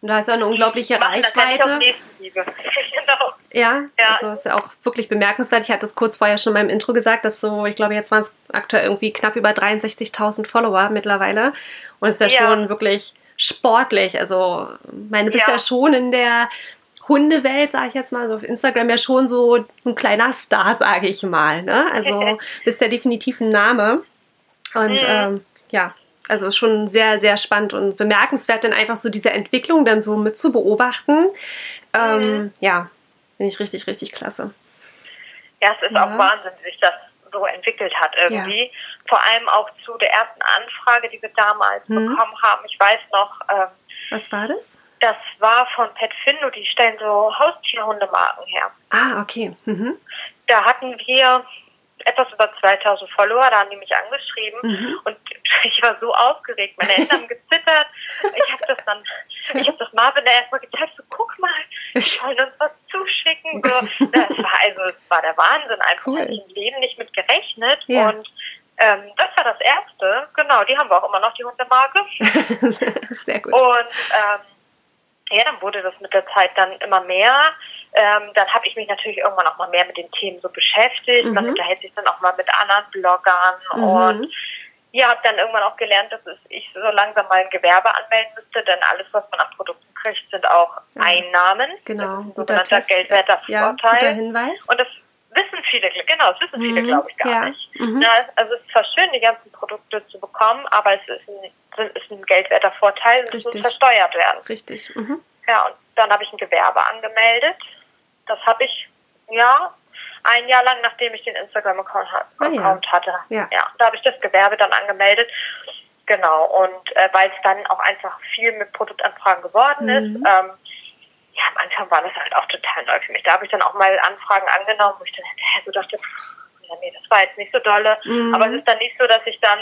Und da ist ja eine unglaubliche Reichweite. genau. Ja, ja, also ist ja auch wirklich bemerkenswert. Ich hatte es kurz vorher schon beim Intro gesagt, dass so, ich glaube, jetzt waren es aktuell irgendwie knapp über 63.000 Follower mittlerweile. Und es ist ja, ja, schon wirklich sportlich. Also, meine, bist ja, ja schon in der Hundewelt, sage ich jetzt mal, so auf Instagram ja schon so ein kleiner Star, sage ich mal. Ne? Also bist ja definitiv ein Name. Und mhm. ähm, ja, also ist schon sehr, sehr spannend und bemerkenswert, dann einfach so diese Entwicklung dann so mit zu beobachten. Ähm, mhm. Ja, finde ich richtig, richtig klasse. Ja, es ist ja. auch Wahnsinn, wie sich das so entwickelt hat irgendwie. Ja. Vor allem auch zu der ersten Anfrage, die wir damals mhm. bekommen haben. Ich weiß noch. Ähm, Was war das? Das war von Pet Findo, die stellen so Haustierhundemarken her. Ah, okay. Mhm. Da hatten wir etwas über 2000 Follower, da haben die mich angeschrieben mhm. und ich war so aufgeregt, meine Hände haben gezittert. Ich habe das dann, ich habe das Marvin da erstmal gezeigt, so guck mal, die wollen uns was zuschicken. So. Das war also, es war der Wahnsinn, einfach cool. ich im Leben nicht mit gerechnet ja. und ähm, das war das erste, genau, die haben wir auch immer noch, die Hundemarke. Sehr gut. Und ähm, ja, dann wurde das mit der Zeit dann immer mehr. Ähm, dann habe ich mich natürlich irgendwann auch mal mehr mit den Themen so beschäftigt. Mhm. Man unterhält sich dann auch mal mit anderen Bloggern mhm. und ja, habe dann irgendwann auch gelernt, dass ich so langsam mal ein Gewerbe anmelden müsste, denn alles, was man an Produkten kriegt, sind auch ja. Einnahmen. Genau. Das ist ein sogenannter geldwerter Vorteil. Ja, guter Hinweis. Und das wissen viele, genau, das wissen viele, mhm. glaube ich, gar ja. nicht. Mhm. Ja, also es ist zwar schön, die ganzen Produkte zu bekommen, aber es ist ein, ist ein geldwerter Vorteil, es muss versteuert werden. Richtig. Mhm. Ja, und dann habe ich ein Gewerbe angemeldet. Das habe ich, ja, ein Jahr lang, nachdem ich den Instagram-Account ah, ja. hatte. Ja. ja da habe ich das Gewerbe dann angemeldet. Genau, und äh, weil es dann auch einfach viel mit Produktanfragen geworden mhm. ist, ähm, ja, am Anfang war das halt auch total neu für mich. Da habe ich dann auch mal Anfragen angenommen, wo ich dann so dachte, ja, nee, das war jetzt nicht so dolle. Mhm. Aber es ist dann nicht so, dass ich dann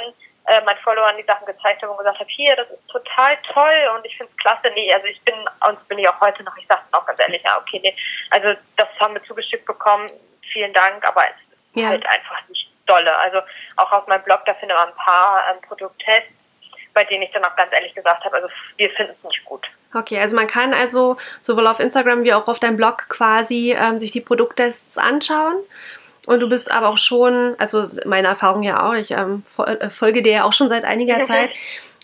äh, meinen Followern die Sachen gezeigt habe und gesagt habe, hier, das ist total toll und ich finde es klasse. Nee, also ich bin, und bin ich auch heute noch, ich sage auch ganz ehrlich, ja, okay, nee, also das haben wir zugeschickt bekommen, vielen Dank, aber es ist ja. halt einfach nicht dolle. Also auch auf meinem Blog, da findet man ein paar ähm, Produkttests, bei denen ich dann auch ganz ehrlich gesagt habe, also wir finden es nicht gut. Okay, also man kann also sowohl auf Instagram wie auch auf deinem Blog quasi ähm, sich die Produkttests anschauen und du bist aber auch schon, also meine Erfahrung ja auch, ich ähm, äh, folge dir ja auch schon seit einiger Zeit,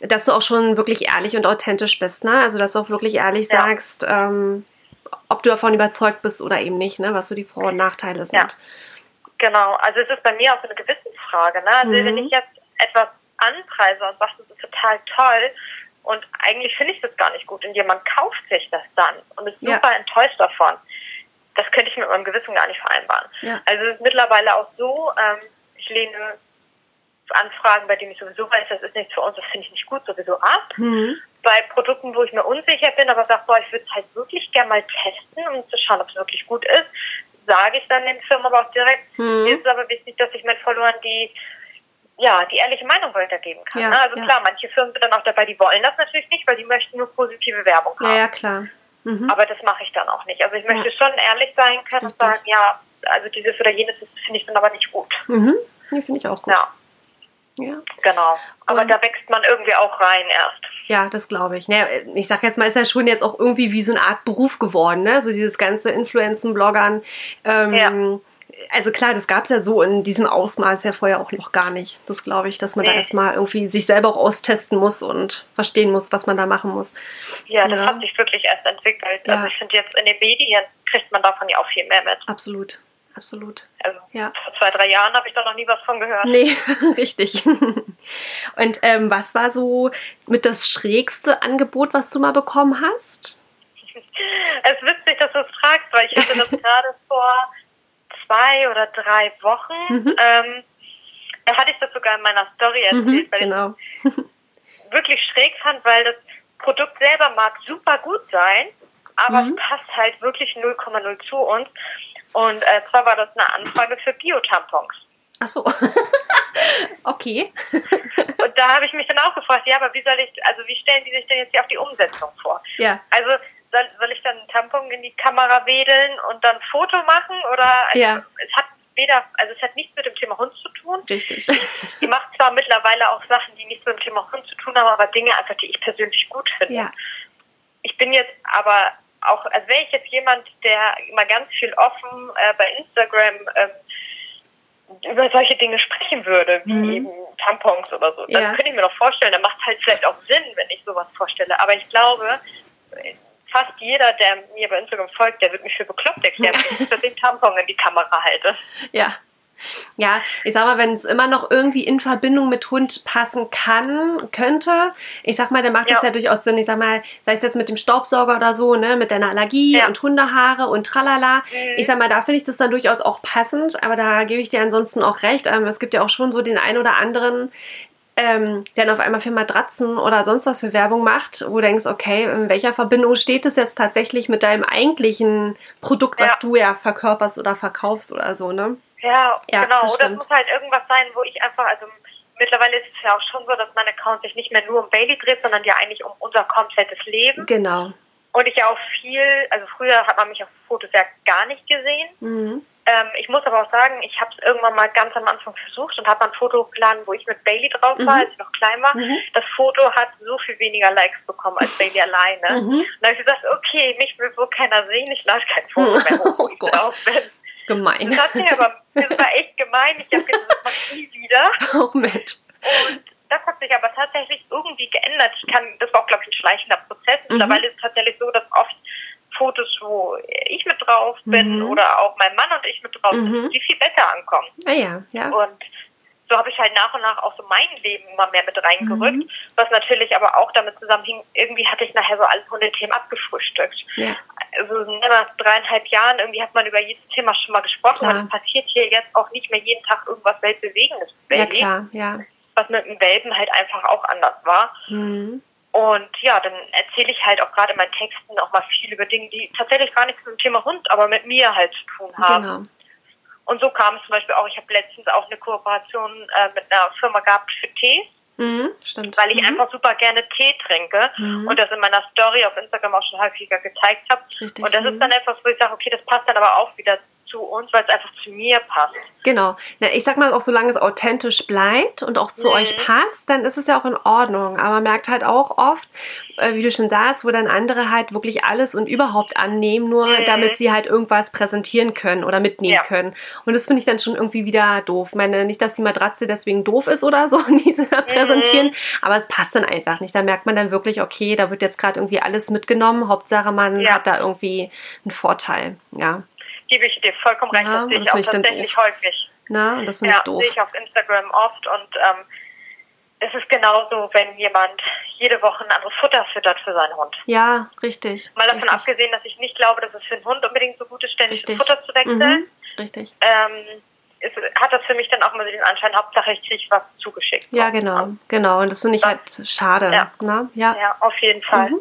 dass du auch schon wirklich ehrlich und authentisch bist, ne? Also dass du auch wirklich ehrlich ja. sagst, ähm, ob du davon überzeugt bist oder eben nicht, ne? Was so die Vor- und Nachteile sind. Ja. Genau, also es ist bei mir auch so eine Gewissensfrage, ne? Also mhm. wenn ich jetzt etwas anpreise und sage, das ist total toll und eigentlich finde ich das gar nicht gut und jemand kauft sich das dann und ist super ja. enttäuscht davon, das könnte ich mit meinem Gewissen gar nicht vereinbaren. Ja. Also es ist mittlerweile auch so, ähm, ich lehne Anfragen, bei denen ich sowieso weiß, das ist nichts für uns, das finde ich nicht gut, sowieso ab. Mhm. Bei Produkten, wo ich mir unsicher bin, aber sage, boah, ich würde es halt wirklich gerne mal testen, um zu schauen, ob es wirklich gut ist, sage ich dann den Firmen aber auch direkt. Mhm. Mir ist es aber wichtig, dass ich meinen Followern die ja, die ehrliche Meinung weitergeben kann. Ja, ne? Also ja. klar, manche Firmen sind dann auch dabei, die wollen das natürlich nicht, weil die möchten nur positive Werbung haben. Ja, ja klar. Mhm. Aber das mache ich dann auch nicht. Also ich möchte ja. schon ehrlich sein können und sagen, ja, also dieses oder jenes finde ich dann aber nicht gut. Mhm. Ja, finde ich auch gut. Ja. Ja. Genau. Aber und da wächst man irgendwie auch rein erst. Ja, das glaube ich. Naja, ich sag jetzt mal, ist ja schon jetzt auch irgendwie wie so eine Art Beruf geworden, ne? So dieses ganze Influenzen, Bloggern. Ähm, ja also klar, das gab es ja so in diesem Ausmaß ja vorher auch noch gar nicht. Das glaube ich, dass man nee. da erstmal irgendwie sich selber auch austesten muss und verstehen muss, was man da machen muss. Ja, das ja. hat sich wirklich erst entwickelt. Ja. Also ich finde jetzt in den Medien kriegt man davon ja auch viel mehr mit. Absolut. Absolut. Also ja. vor zwei, drei Jahren habe ich da noch nie was von gehört. Nee, richtig. Und ähm, was war so mit das schrägste Angebot, was du mal bekommen hast? Es ist witzig, dass du es fragst, weil ich hatte das gerade vor zwei oder drei Wochen. Mhm. Ähm, da hatte ich das sogar in meiner Story erzählt, mhm, weil genau. ich wirklich schräg fand, weil das Produkt selber mag super gut sein, aber mhm. es passt halt wirklich 0,0 zu uns. Und äh, zwar war das eine Anfrage für Bio-Tampons. Ach so. okay. und da habe ich mich dann auch gefragt, ja, aber wie soll ich, also wie stellen die sich denn jetzt hier auf die Umsetzung vor? Ja. Also soll, soll ich dann einen Tampon in die Kamera wedeln und dann ein Foto machen? Oder also, ja. es hat weder, also es hat nichts mit dem Thema Hund zu tun. Richtig. Die macht zwar mittlerweile auch Sachen, die nichts mit dem Thema Hund zu tun haben, aber Dinge einfach, die ich persönlich gut finde. Ja. Ich bin jetzt aber auch, also wäre ich jetzt jemand, der immer ganz viel offen äh, bei Instagram ähm, über solche Dinge sprechen würde, wie mhm. eben Tampons oder so. Ja. könnte ich mir noch vorstellen. Da macht es halt vielleicht auch Sinn, wenn ich sowas vorstelle. Aber ich glaube, fast jeder, der mir bei Instagram folgt, der wird mich für bekloppt erklären, wenn ich den Tampon in die Kamera halte. Ja. Ja, ich sag mal, wenn es immer noch irgendwie in Verbindung mit Hund passen kann, könnte, ich sag mal, dann macht ja. ja durchaus Sinn. Ich sag mal, sei es jetzt mit dem Staubsauger oder so, ne, mit deiner Allergie ja. und Hundehaare und tralala. Mhm. Ich sag mal, da finde ich das dann durchaus auch passend, aber da gebe ich dir ansonsten auch recht. Ähm, es gibt ja auch schon so den ein oder anderen, ähm, der dann auf einmal für Matratzen oder sonst was für Werbung macht, wo du denkst, okay, in welcher Verbindung steht das jetzt tatsächlich mit deinem eigentlichen Produkt, was ja. du ja verkörperst oder verkaufst oder so, ne? Ja, ja genau. Oder es muss halt irgendwas sein, wo ich einfach, also mittlerweile ist es ja auch schon so, dass mein Account sich nicht mehr nur um Bailey dreht, sondern ja eigentlich um unser komplettes Leben. Genau. Und ich ja auch viel, also früher hat man mich auf Fotos ja gar nicht gesehen. Mhm. Ähm, ich muss aber auch sagen, ich habe es irgendwann mal ganz am Anfang versucht und habe ein Foto hochgeladen, wo ich mit Bailey drauf war, mhm. als ich noch klein war. Mhm. Das Foto hat so viel weniger Likes bekommen als Bailey alleine. Mhm. Und da habe ich gesagt, okay, mich will wohl keiner sehen, ich lade kein Foto mehr hoch, oh Gott. drauf bin. Gemein. Das, hat mir aber, das war echt gemein. Ich habe gesagt, das mache nie wieder. Oh Mensch. Und das hat sich aber tatsächlich irgendwie geändert. Ich kann, das war auch, glaube ich, ein schleichender Prozess. Mhm. Mittlerweile ist es tatsächlich so, dass oft Fotos, wo ich mit drauf bin mhm. oder auch mein Mann und ich mit drauf sind, mhm. die viel besser ankommen. Ah ja, ja. Und so habe ich halt nach und nach auch so mein Leben immer mehr mit reingerückt, mhm. was natürlich aber auch damit zusammenhing, irgendwie hatte ich nachher so alle Hundethemen abgefrühstückt. Ja. Also nach dreieinhalb Jahren, irgendwie hat man über jedes Thema schon mal gesprochen und es passiert hier jetzt auch nicht mehr jeden Tag irgendwas Weltbewegendes. Ja, klar, ja. Was mit dem Welpen halt einfach auch anders war. Mhm. Und ja, dann erzähle ich halt auch gerade in meinen Texten auch mal viel über Dinge, die tatsächlich gar nichts mit dem Thema Hund, aber mit mir halt zu tun haben. Genau. Und so kam es zum Beispiel auch, ich habe letztens auch eine Kooperation äh, mit einer Firma gehabt für Tees. Mhm, stimmt. Weil ich mhm. einfach super gerne Tee trinke mhm. und das in meiner Story auf Instagram auch schon häufiger gezeigt habe. Und das ist mhm. dann etwas, wo ich sage, okay, das passt dann aber auch wieder zu uns, weil es einfach zu mir passt. Genau. Na, ich sag mal auch, solange es authentisch bleibt und auch zu mhm. euch passt, dann ist es ja auch in Ordnung. Aber man merkt halt auch oft, äh, wie du schon sagst, wo dann andere halt wirklich alles und überhaupt annehmen, nur mhm. damit sie halt irgendwas präsentieren können oder mitnehmen ja. können. Und das finde ich dann schon irgendwie wieder doof. Ich meine, nicht, dass die Matratze deswegen doof ist oder so, die sie da mhm. präsentieren, aber es passt dann einfach nicht. Da merkt man dann wirklich, okay, da wird jetzt gerade irgendwie alles mitgenommen. Hauptsache, man ja. hat da irgendwie einen Vorteil. Ja gebe ich dir vollkommen recht. Ja, das sehe ich auch tatsächlich häufig. Na, und das finde ja, ich doof. sehe ich auf Instagram oft und ähm, es ist genauso, wenn jemand jede Woche ein anderes Futter füttert für seinen Hund. Ja, richtig. Mal davon richtig. abgesehen, dass ich nicht glaube, dass es für einen Hund unbedingt so gut ist, ständig das Futter zu wechseln. Mhm, richtig. Ähm, ist, hat das für mich dann auch immer den Anschein, Hauptsache ich kriege was zugeschickt. Ja, genau, genau. Und das finde ich halt schade. Ja. Ne? ja. ja, auf jeden Fall. Mhm.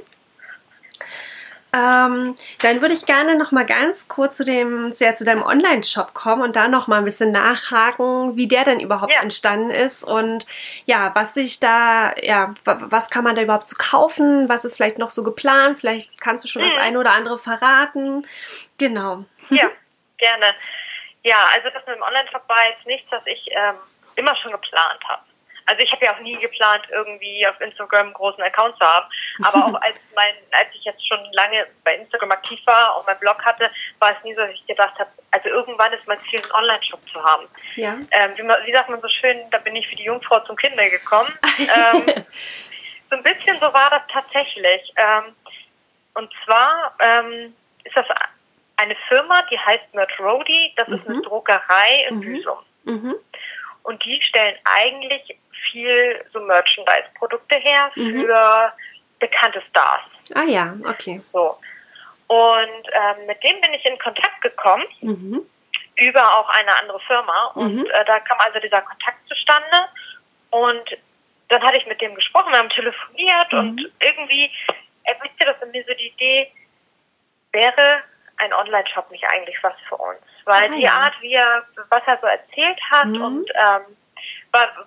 Ähm, dann würde ich gerne noch mal ganz kurz zu dem zu, ja, zu deinem Online-Shop kommen und da noch mal ein bisschen nachhaken, wie der denn überhaupt ja. entstanden ist und ja, was sich da, ja, was kann man da überhaupt so kaufen? Was ist vielleicht noch so geplant? Vielleicht kannst du schon mhm. das eine oder andere verraten. Genau. Ja, gerne. Ja, also das mit dem Online-Shop war jetzt nichts, was ich ähm, immer schon geplant habe. Also ich habe ja auch nie geplant, irgendwie auf Instagram einen großen Account zu haben. Aber auch als mein, als ich jetzt schon lange bei Instagram aktiv war und meinen Blog hatte, war es nie so, dass ich gedacht habe, also irgendwann ist mein Ziel, einen Online-Shop zu haben. Ja. Ähm, wie, man, wie sagt man so schön, da bin ich für die Jungfrau zum Kinder gekommen. ähm, so ein bisschen so war das tatsächlich. Ähm, und zwar ähm, ist das eine Firma, die heißt Mert Rody. Das mhm. ist eine mhm. Druckerei in mhm. Büsum. Mhm. Und die stellen eigentlich viel so Merchandise-Produkte her mhm. für bekannte Stars. Ah ja, okay. So. Und ähm, mit dem bin ich in Kontakt gekommen, mhm. über auch eine andere Firma. Und mhm. äh, da kam also dieser Kontakt zustande. Und dann hatte ich mit dem gesprochen, wir haben telefoniert mhm. und irgendwie erblickte das in mir so die Idee, wäre ein Online-Shop nicht eigentlich was für uns? Weil ah, die ja. Art, wie er, was er so erzählt hat mhm. und ähm,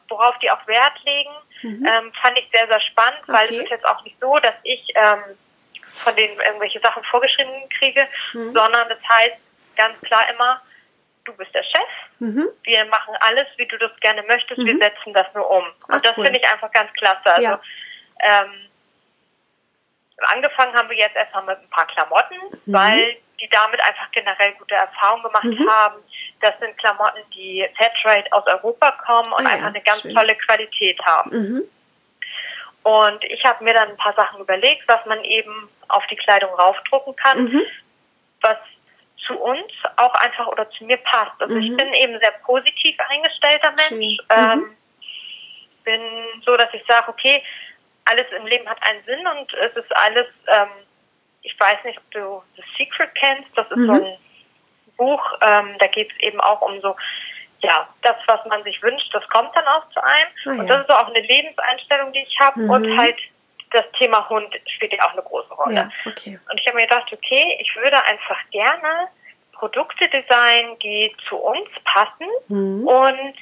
worauf die auch Wert legen, mhm. ähm, fand ich sehr, sehr spannend, okay. weil es ist jetzt auch nicht so, dass ich ähm, von denen irgendwelche Sachen vorgeschrieben kriege, mhm. sondern das heißt ganz klar immer, du bist der Chef, mhm. wir machen alles, wie du das gerne möchtest, wir mhm. setzen das nur um. Ach, Und das cool. finde ich einfach ganz klasse. Also ja. ähm, angefangen haben wir jetzt erstmal mit ein paar Klamotten, mhm. weil die damit einfach generell gute Erfahrungen gemacht mhm. haben. Das sind Klamotten, die Fairtrade aus Europa kommen und ah, einfach eine ganz schön. tolle Qualität haben. Mhm. Und ich habe mir dann ein paar Sachen überlegt, was man eben auf die Kleidung raufdrucken kann, mhm. was zu uns auch einfach oder zu mir passt. Also ich mhm. bin eben sehr positiv eingestellter Mensch. Ähm, mhm. bin so, dass ich sage, okay, alles im Leben hat einen Sinn und es ist alles ähm, ich weiß nicht, ob du The Secret kennst. Das ist mhm. so ein Buch, ähm, da geht es eben auch um so, ja, das, was man sich wünscht, das kommt dann auch zu einem. Oh, ja. Und das ist so auch eine Lebenseinstellung, die ich habe. Mhm. Und halt das Thema Hund spielt ja auch eine große Rolle. Ja, okay. Und ich habe mir gedacht, okay, ich würde einfach gerne Produkte designen, die zu uns passen mhm. und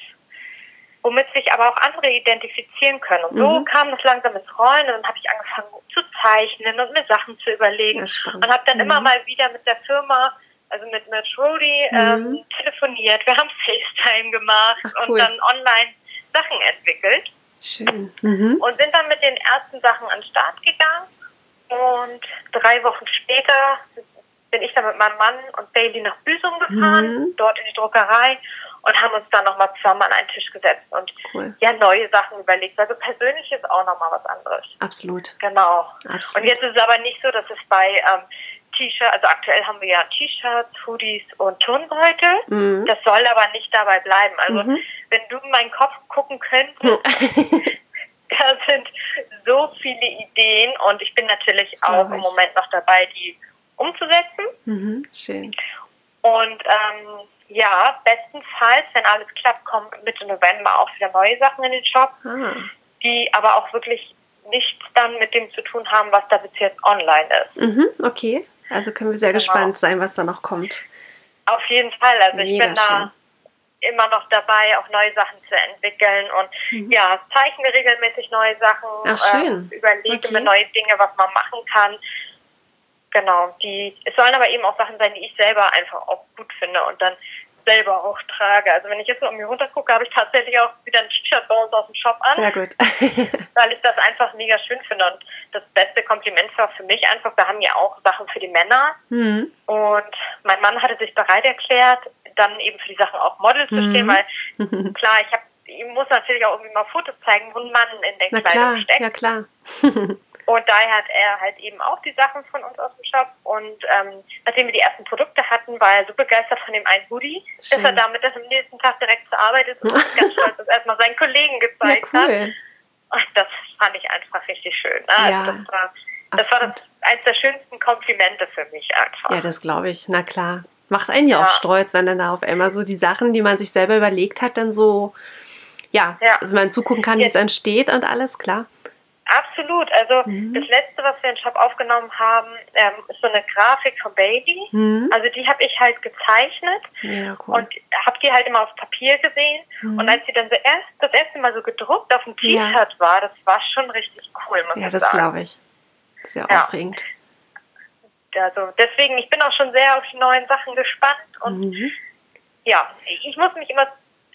womit sich aber auch andere identifizieren können. Und so mhm. kam das langsam ins Rollen und dann habe ich angefangen zu zeichnen und mir Sachen zu überlegen und habe dann mhm. immer mal wieder mit der Firma, also mit Mitch Rody, mhm. ähm, telefoniert. Wir haben FaceTime gemacht Ach, cool. und dann online Sachen entwickelt. Schön. Mhm. Und sind dann mit den ersten Sachen an den Start gegangen. Und drei Wochen später bin ich dann mit meinem Mann und Bailey nach Büsum gefahren, mhm. dort in die Druckerei und haben uns dann nochmal zusammen an einen Tisch gesetzt und cool. ja neue Sachen überlegt. Also persönlich ist auch nochmal was anderes. Absolut. Genau. Absolut. Und jetzt ist es aber nicht so, dass es bei ähm, T-Shirts, also aktuell haben wir ja T-Shirts, Hoodies und Turnbeutel. Mhm. Das soll aber nicht dabei bleiben. Also mhm. wenn du in meinen Kopf gucken könntest, da sind so viele Ideen und ich bin natürlich auch im Moment noch dabei, die umzusetzen. Mhm. Schön. Und ähm, ja, bestenfalls, wenn alles klappt, kommen Mitte November auch wieder neue Sachen in den Shop, ah. die aber auch wirklich nichts dann mit dem zu tun haben, was da bis jetzt online ist. Mhm, okay, also können wir sehr genau. gespannt sein, was da noch kommt. Auf jeden Fall, also Mega ich bin schön. da immer noch dabei, auch neue Sachen zu entwickeln und mhm. ja, zeichne regelmäßig neue Sachen, Ach, schön. Äh, überlege okay. mir neue Dinge, was man machen kann. Genau, die, es sollen aber eben auch Sachen sein, die ich selber einfach auch gut finde und dann selber auch trage. Also wenn ich jetzt so um mich runter gucke, habe ich tatsächlich auch wieder ein T-Shirt bei uns aus dem Shop an. Sehr gut. weil ich das einfach mega schön finde. Und das beste Kompliment war für mich einfach, wir haben ja auch Sachen für die Männer. Mhm. Und mein Mann hatte sich bereit erklärt, dann eben für die Sachen auch Model zu stehen, mhm. weil klar, ich habe ihm muss natürlich auch irgendwie mal Fotos zeigen, wo ein Mann in der Na Kleidung klar, steckt. Ja, klar. Und daher hat er halt eben auch die Sachen von uns aus dem Shop. Und ähm, nachdem wir die ersten Produkte hatten, war er so begeistert von dem einen Hoodie, Schön. dass er damit das am nächsten Tag direkt zur Arbeit ist und ganz stolz das erstmal seinen Kollegen gezeigt ja, cool. hat. Und das fand ich einfach richtig schön. Ne? Also ja, das war, das war das, eines der schönsten Komplimente für mich einfach. Ja, das glaube ich. Na klar. Macht einen ja, ja, auch stolz, wenn dann da auf einmal so die Sachen, die man sich selber überlegt hat, dann so, ja, ja. also man zugucken kann, wie es entsteht und alles, klar. Absolut. Also mhm. das letzte, was wir in Shop aufgenommen haben, ähm, ist so eine Grafik von Baby. Mhm. Also die habe ich halt gezeichnet ja, cool. und habe die halt immer auf Papier gesehen. Mhm. Und als sie dann so erst, das erste Mal so gedruckt auf dem T-Shirt ja. war, das war schon richtig cool, muss ja, das glaube ich. Sehr ja. aufregend. Also deswegen, ich bin auch schon sehr auf die neuen Sachen gespannt und mhm. ja, ich muss mich immer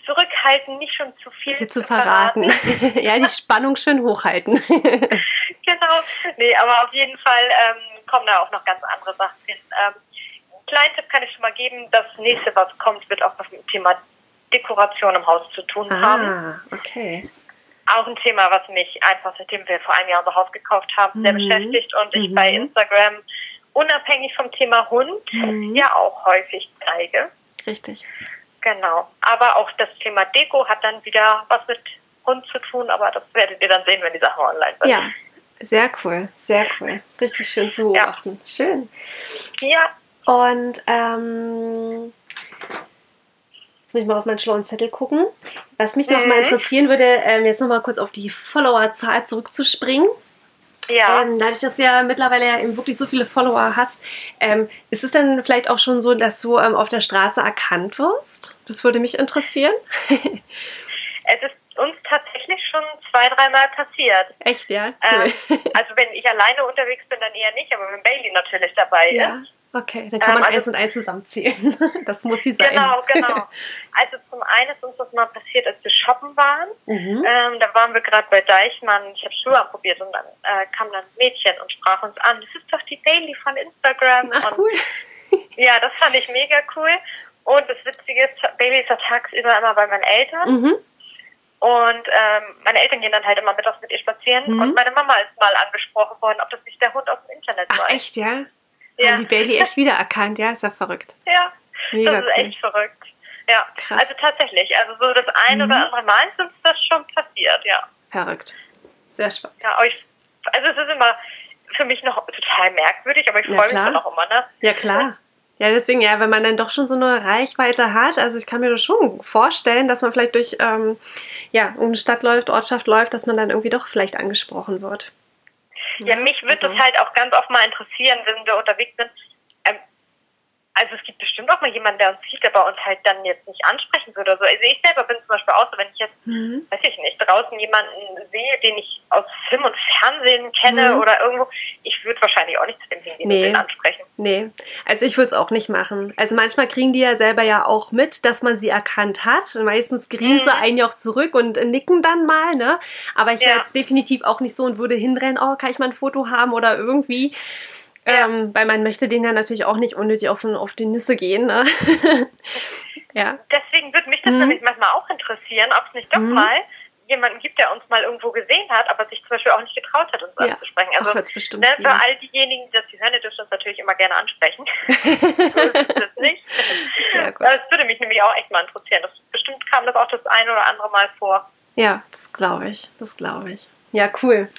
zurückhalten, nicht schon zu viel, viel zu verraten. verraten. ja, die Spannung schön hochhalten. genau. Nee, aber auf jeden Fall ähm, kommen da auch noch ganz andere Sachen hin. Ähm, kleinen Tipp kann ich schon mal geben, das nächste, was kommt, wird auch was mit dem Thema Dekoration im Haus zu tun ah, haben. okay. Auch ein Thema, was mich einfach, seitdem wir vor einem Jahr unser Haus gekauft haben, mhm. sehr beschäftigt und ich mhm. bei Instagram unabhängig vom Thema Hund mhm. ja auch häufig zeige. Richtig. Genau. Aber auch das Thema Deko hat dann wieder was mit Hund zu tun, aber das werdet ihr dann sehen, wenn die Sachen online sind. Ja, sehr cool, sehr cool. Richtig schön zu beobachten. Ja. Schön. Ja. Und ähm, jetzt muss ich mal auf meinen schlauen Zettel gucken. Was mich mhm. noch mal interessieren würde, ähm, jetzt noch mal kurz auf die Followerzahl zurückzuspringen. Ja. Ähm, dadurch, dass du ja mittlerweile ja eben wirklich so viele Follower hast, ähm, ist es dann vielleicht auch schon so, dass du ähm, auf der Straße erkannt wirst? Das würde mich interessieren. es ist uns tatsächlich schon zwei, dreimal passiert. Echt, ja? Cool. Ähm, also wenn ich alleine unterwegs bin, dann eher nicht, aber wenn Bailey natürlich dabei ja. ist. Okay, dann kann man ähm, also, eins und eins zusammenzählen. Das muss sie sein. Genau, genau. Also zum einen ist uns das mal passiert, als wir shoppen waren. Mhm. Ähm, da waren wir gerade bei Deichmann. Ich habe Schuhe anprobiert und dann äh, kam dann ein Mädchen und sprach uns an. Das ist doch die Bailey von Instagram. Ach, und, cool. Ja, das fand ich mega cool. Und das Witzige ist, Bailey ist ja tagsüber immer bei meinen Eltern. Mhm. Und ähm, meine Eltern gehen dann halt immer mittags mit ihr spazieren. Mhm. Und meine Mama ist mal angesprochen worden, ob das nicht der Hund aus dem Internet Ach, sei. echt, ja? Ja. haben die Bailey echt wiedererkannt, ja, ist ja verrückt. Ja, Mega das ist cool. echt verrückt. Ja, Krass. also tatsächlich, also so das ein mhm. oder andere Mal ist uns das schon passiert, ja. Verrückt. Sehr spannend. Ja, aber ich, also es ist immer für mich noch total merkwürdig, aber ich freue ja, mich dann auch immer, ne? Ja, klar. Ja, deswegen, ja, wenn man dann doch schon so eine Reichweite hat, also ich kann mir das schon vorstellen, dass man vielleicht durch ähm, ja, eine Stadt läuft, Ortschaft läuft, dass man dann irgendwie doch vielleicht angesprochen wird. Ja, mich würde also. das halt auch ganz oft mal interessieren, wenn wir unterwegs sind. Also es gibt bestimmt auch mal jemanden, der uns sieht, aber uns halt dann jetzt nicht ansprechen würde oder so. Also ich selber bin zum Beispiel auch so, wenn ich jetzt, mhm. weiß ich nicht, draußen jemanden sehe, den ich aus Film und Fernsehen kenne mhm. oder irgendwo, ich würde wahrscheinlich auch nicht zu dem hingehen nee. und den ansprechen. Nee, also ich würde es auch nicht machen. Also manchmal kriegen die ja selber ja auch mit, dass man sie erkannt hat. Meistens grinsen mhm. sie einen ja auch zurück und nicken dann mal, ne? Aber ich wäre ja. jetzt definitiv auch nicht so und würde hinrennen, oh, kann ich mal ein Foto haben oder irgendwie. Ähm, weil man möchte denen ja natürlich auch nicht unnötig auf, auf die Nüsse gehen. Ne? ja. Deswegen würde mich das mhm. nämlich manchmal auch interessieren, ob es nicht doch mhm. mal jemanden gibt, der uns mal irgendwo gesehen hat, aber sich zum Beispiel auch nicht getraut hat, uns ja. anzusprechen. Also bestimmt ne, für all diejenigen, die das hören, die dürfen uns natürlich immer gerne ansprechen. so ist das nicht. Das würde mich nämlich auch echt mal interessieren. Das, bestimmt kam das auch das ein oder andere Mal vor. Ja, das glaube ich. Das glaube ich. Ja, cool.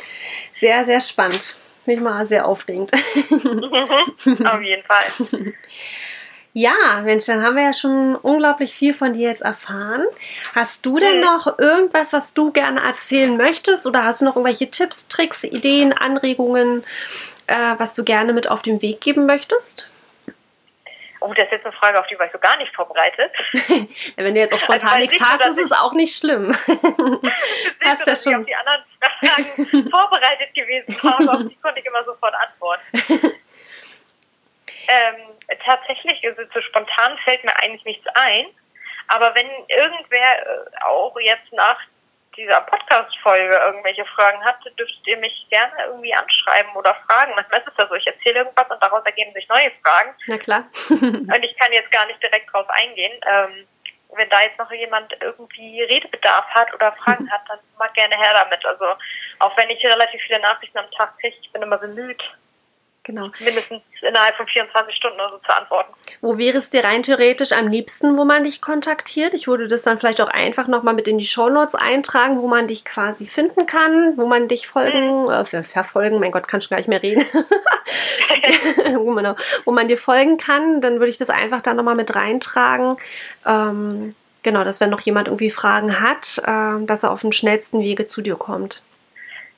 Sehr, sehr spannend mich mal sehr aufregend. Auf jeden Fall. Ja, Mensch, dann haben wir ja schon unglaublich viel von dir jetzt erfahren. Hast du denn mhm. noch irgendwas, was du gerne erzählen möchtest? Oder hast du noch irgendwelche Tipps, Tricks, Ideen, Anregungen, äh, was du gerne mit auf den Weg geben möchtest? Oh, das ist jetzt eine Frage, auf die war ich so gar nicht vorbereitet. Wenn du jetzt auch spontan also, nichts hast, ist es auch nicht schlimm. hast ja schon. Ich auf die anderen Fragen vorbereitet gewesen habe, auf die konnte ich immer sofort antworten. ähm, tatsächlich, also so spontan fällt mir eigentlich nichts ein. Aber wenn irgendwer äh, auch jetzt nach dieser Podcast-Folge irgendwelche Fragen habt, dürft ihr mich gerne irgendwie anschreiben oder fragen. Manchmal ist es ja so, ich erzähle irgendwas und daraus ergeben sich neue Fragen. Na klar. und ich kann jetzt gar nicht direkt drauf eingehen. Ähm, wenn da jetzt noch jemand irgendwie Redebedarf hat oder Fragen hat, dann mag gerne her damit. Also auch wenn ich relativ viele Nachrichten am Tag kriege, ich bin immer bemüht, Genau. Mindestens innerhalb von 24 Stunden oder so zu antworten. Wo wäre es dir rein theoretisch am liebsten, wo man dich kontaktiert? Ich würde das dann vielleicht auch einfach nochmal mit in die Shownotes eintragen, wo man dich quasi finden kann, wo man dich folgen, mhm. äh, verfolgen, mein Gott, kann schon gar nicht mehr reden, wo, man, wo man dir folgen kann. Dann würde ich das einfach da nochmal mit reintragen. Ähm, genau, dass wenn noch jemand irgendwie Fragen hat, äh, dass er auf den schnellsten Wege zu dir kommt.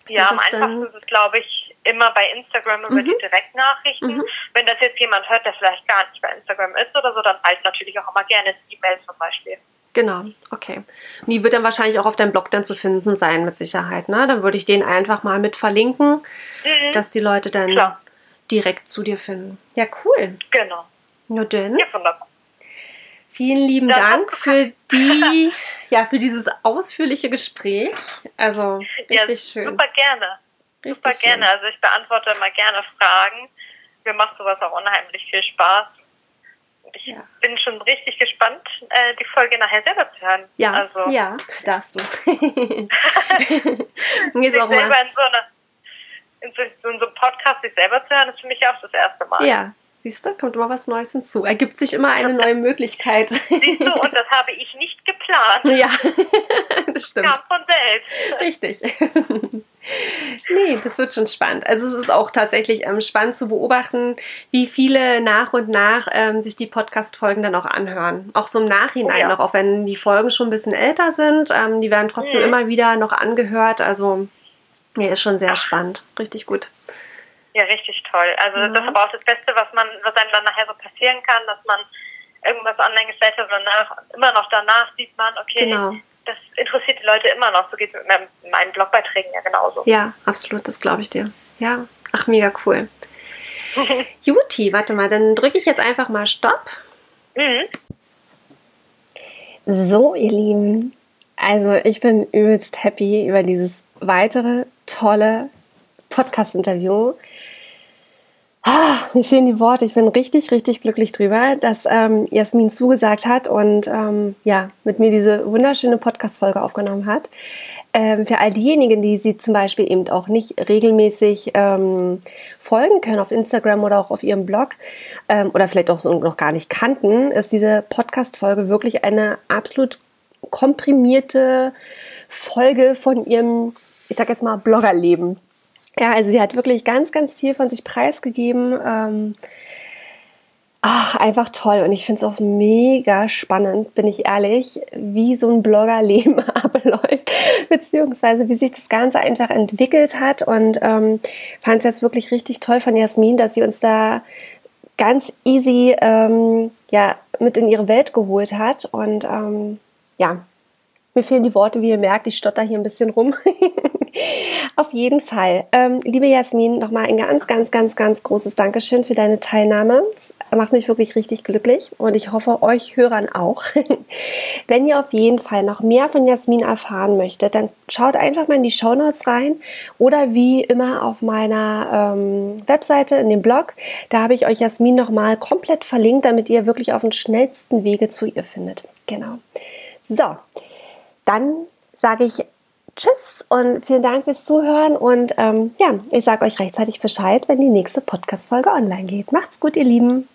Ja, am einfachsten ist es, glaube ich, immer bei Instagram über mhm. die Direktnachrichten. Mhm. Wenn das jetzt jemand hört, der vielleicht gar nicht bei Instagram ist oder so, dann reicht natürlich auch immer gerne E-Mail zum Beispiel. Genau, okay. Und die wird dann wahrscheinlich auch auf deinem Blog dann zu finden sein, mit Sicherheit. Ne? Dann würde ich den einfach mal mit verlinken, mhm. dass die Leute dann Klar. direkt zu dir finden. Ja, cool. Genau. Nur denn. Ja, wunderbar. Vielen lieben das Dank für die, ja, für dieses ausführliche Gespräch. Also richtig ja, schön. Super gerne. Richtig super schön. gerne. Also ich beantworte immer gerne Fragen. Mir macht sowas auch unheimlich viel Spaß. Ich ja. bin schon richtig gespannt, äh, die Folge nachher selber zu hören. Ja, also, ja darfst du. Mir selber in so, eine, in, so, in so einem Podcast sich selber zu hören, ist für mich auch das erste Mal. Ja, Siehst du, kommt immer was Neues hinzu. Ergibt sich immer eine neue Möglichkeit. Siehst du, und das habe ich nicht geplant. Ja, das stimmt. Kam von selbst. Richtig. nee, das wird schon spannend. Also es ist auch tatsächlich ähm, spannend zu beobachten, wie viele nach und nach ähm, sich die Podcast-Folgen dann auch anhören. Auch so im Nachhinein oh, ja. noch, auch wenn die Folgen schon ein bisschen älter sind. Ähm, die werden trotzdem mhm. immer wieder noch angehört. Also, nee, ist schon sehr spannend. Richtig gut. Ja, richtig toll. Also mhm. das ist aber auch das Beste, was man, was einem dann nachher so passieren kann, dass man irgendwas online gestellt hat und danach, immer noch danach sieht man, okay, genau. das interessiert die Leute immer noch. So geht es mit meinen Blogbeiträgen ja genauso. Ja, absolut, das glaube ich dir. Ja, ach, mega cool. Juti, warte mal, dann drücke ich jetzt einfach mal Stopp. Mhm. So, ihr Lieben, also ich bin übelst happy über dieses weitere tolle Podcast-Interview. Ah, mir fehlen die Worte. Ich bin richtig, richtig glücklich drüber, dass ähm, Jasmin zugesagt hat und ähm, ja, mit mir diese wunderschöne Podcast-Folge aufgenommen hat. Ähm, für all diejenigen, die sie zum Beispiel eben auch nicht regelmäßig ähm, folgen können auf Instagram oder auch auf ihrem Blog ähm, oder vielleicht auch so noch gar nicht kannten, ist diese Podcast-Folge wirklich eine absolut komprimierte Folge von ihrem, ich sag jetzt mal, Bloggerleben ja, also sie hat wirklich ganz, ganz viel von sich preisgegeben. Ähm, ach, einfach toll. Und ich finde es auch mega spannend, bin ich ehrlich, wie so ein Bloggerleben abläuft, beziehungsweise wie sich das Ganze einfach entwickelt hat. Und ähm, fand es jetzt wirklich richtig toll von Jasmin, dass sie uns da ganz easy ähm, ja, mit in ihre Welt geholt hat. Und ähm, ja, mir fehlen die Worte, wie ihr merkt, ich stotter hier ein bisschen rum. Auf jeden Fall. Ähm, liebe Jasmin, nochmal ein ganz, ganz, ganz, ganz großes Dankeschön für deine Teilnahme. Das macht mich wirklich richtig glücklich und ich hoffe, euch Hörern auch. Wenn ihr auf jeden Fall noch mehr von Jasmin erfahren möchtet, dann schaut einfach mal in die Show Notes rein oder wie immer auf meiner ähm, Webseite in dem Blog. Da habe ich euch Jasmin nochmal komplett verlinkt, damit ihr wirklich auf den schnellsten Wege zu ihr findet. Genau. So, dann sage ich Tschüss und vielen Dank fürs Zuhören. Und ähm, ja, ich sage euch rechtzeitig Bescheid, wenn die nächste Podcast-Folge online geht. Macht's gut, ihr Lieben.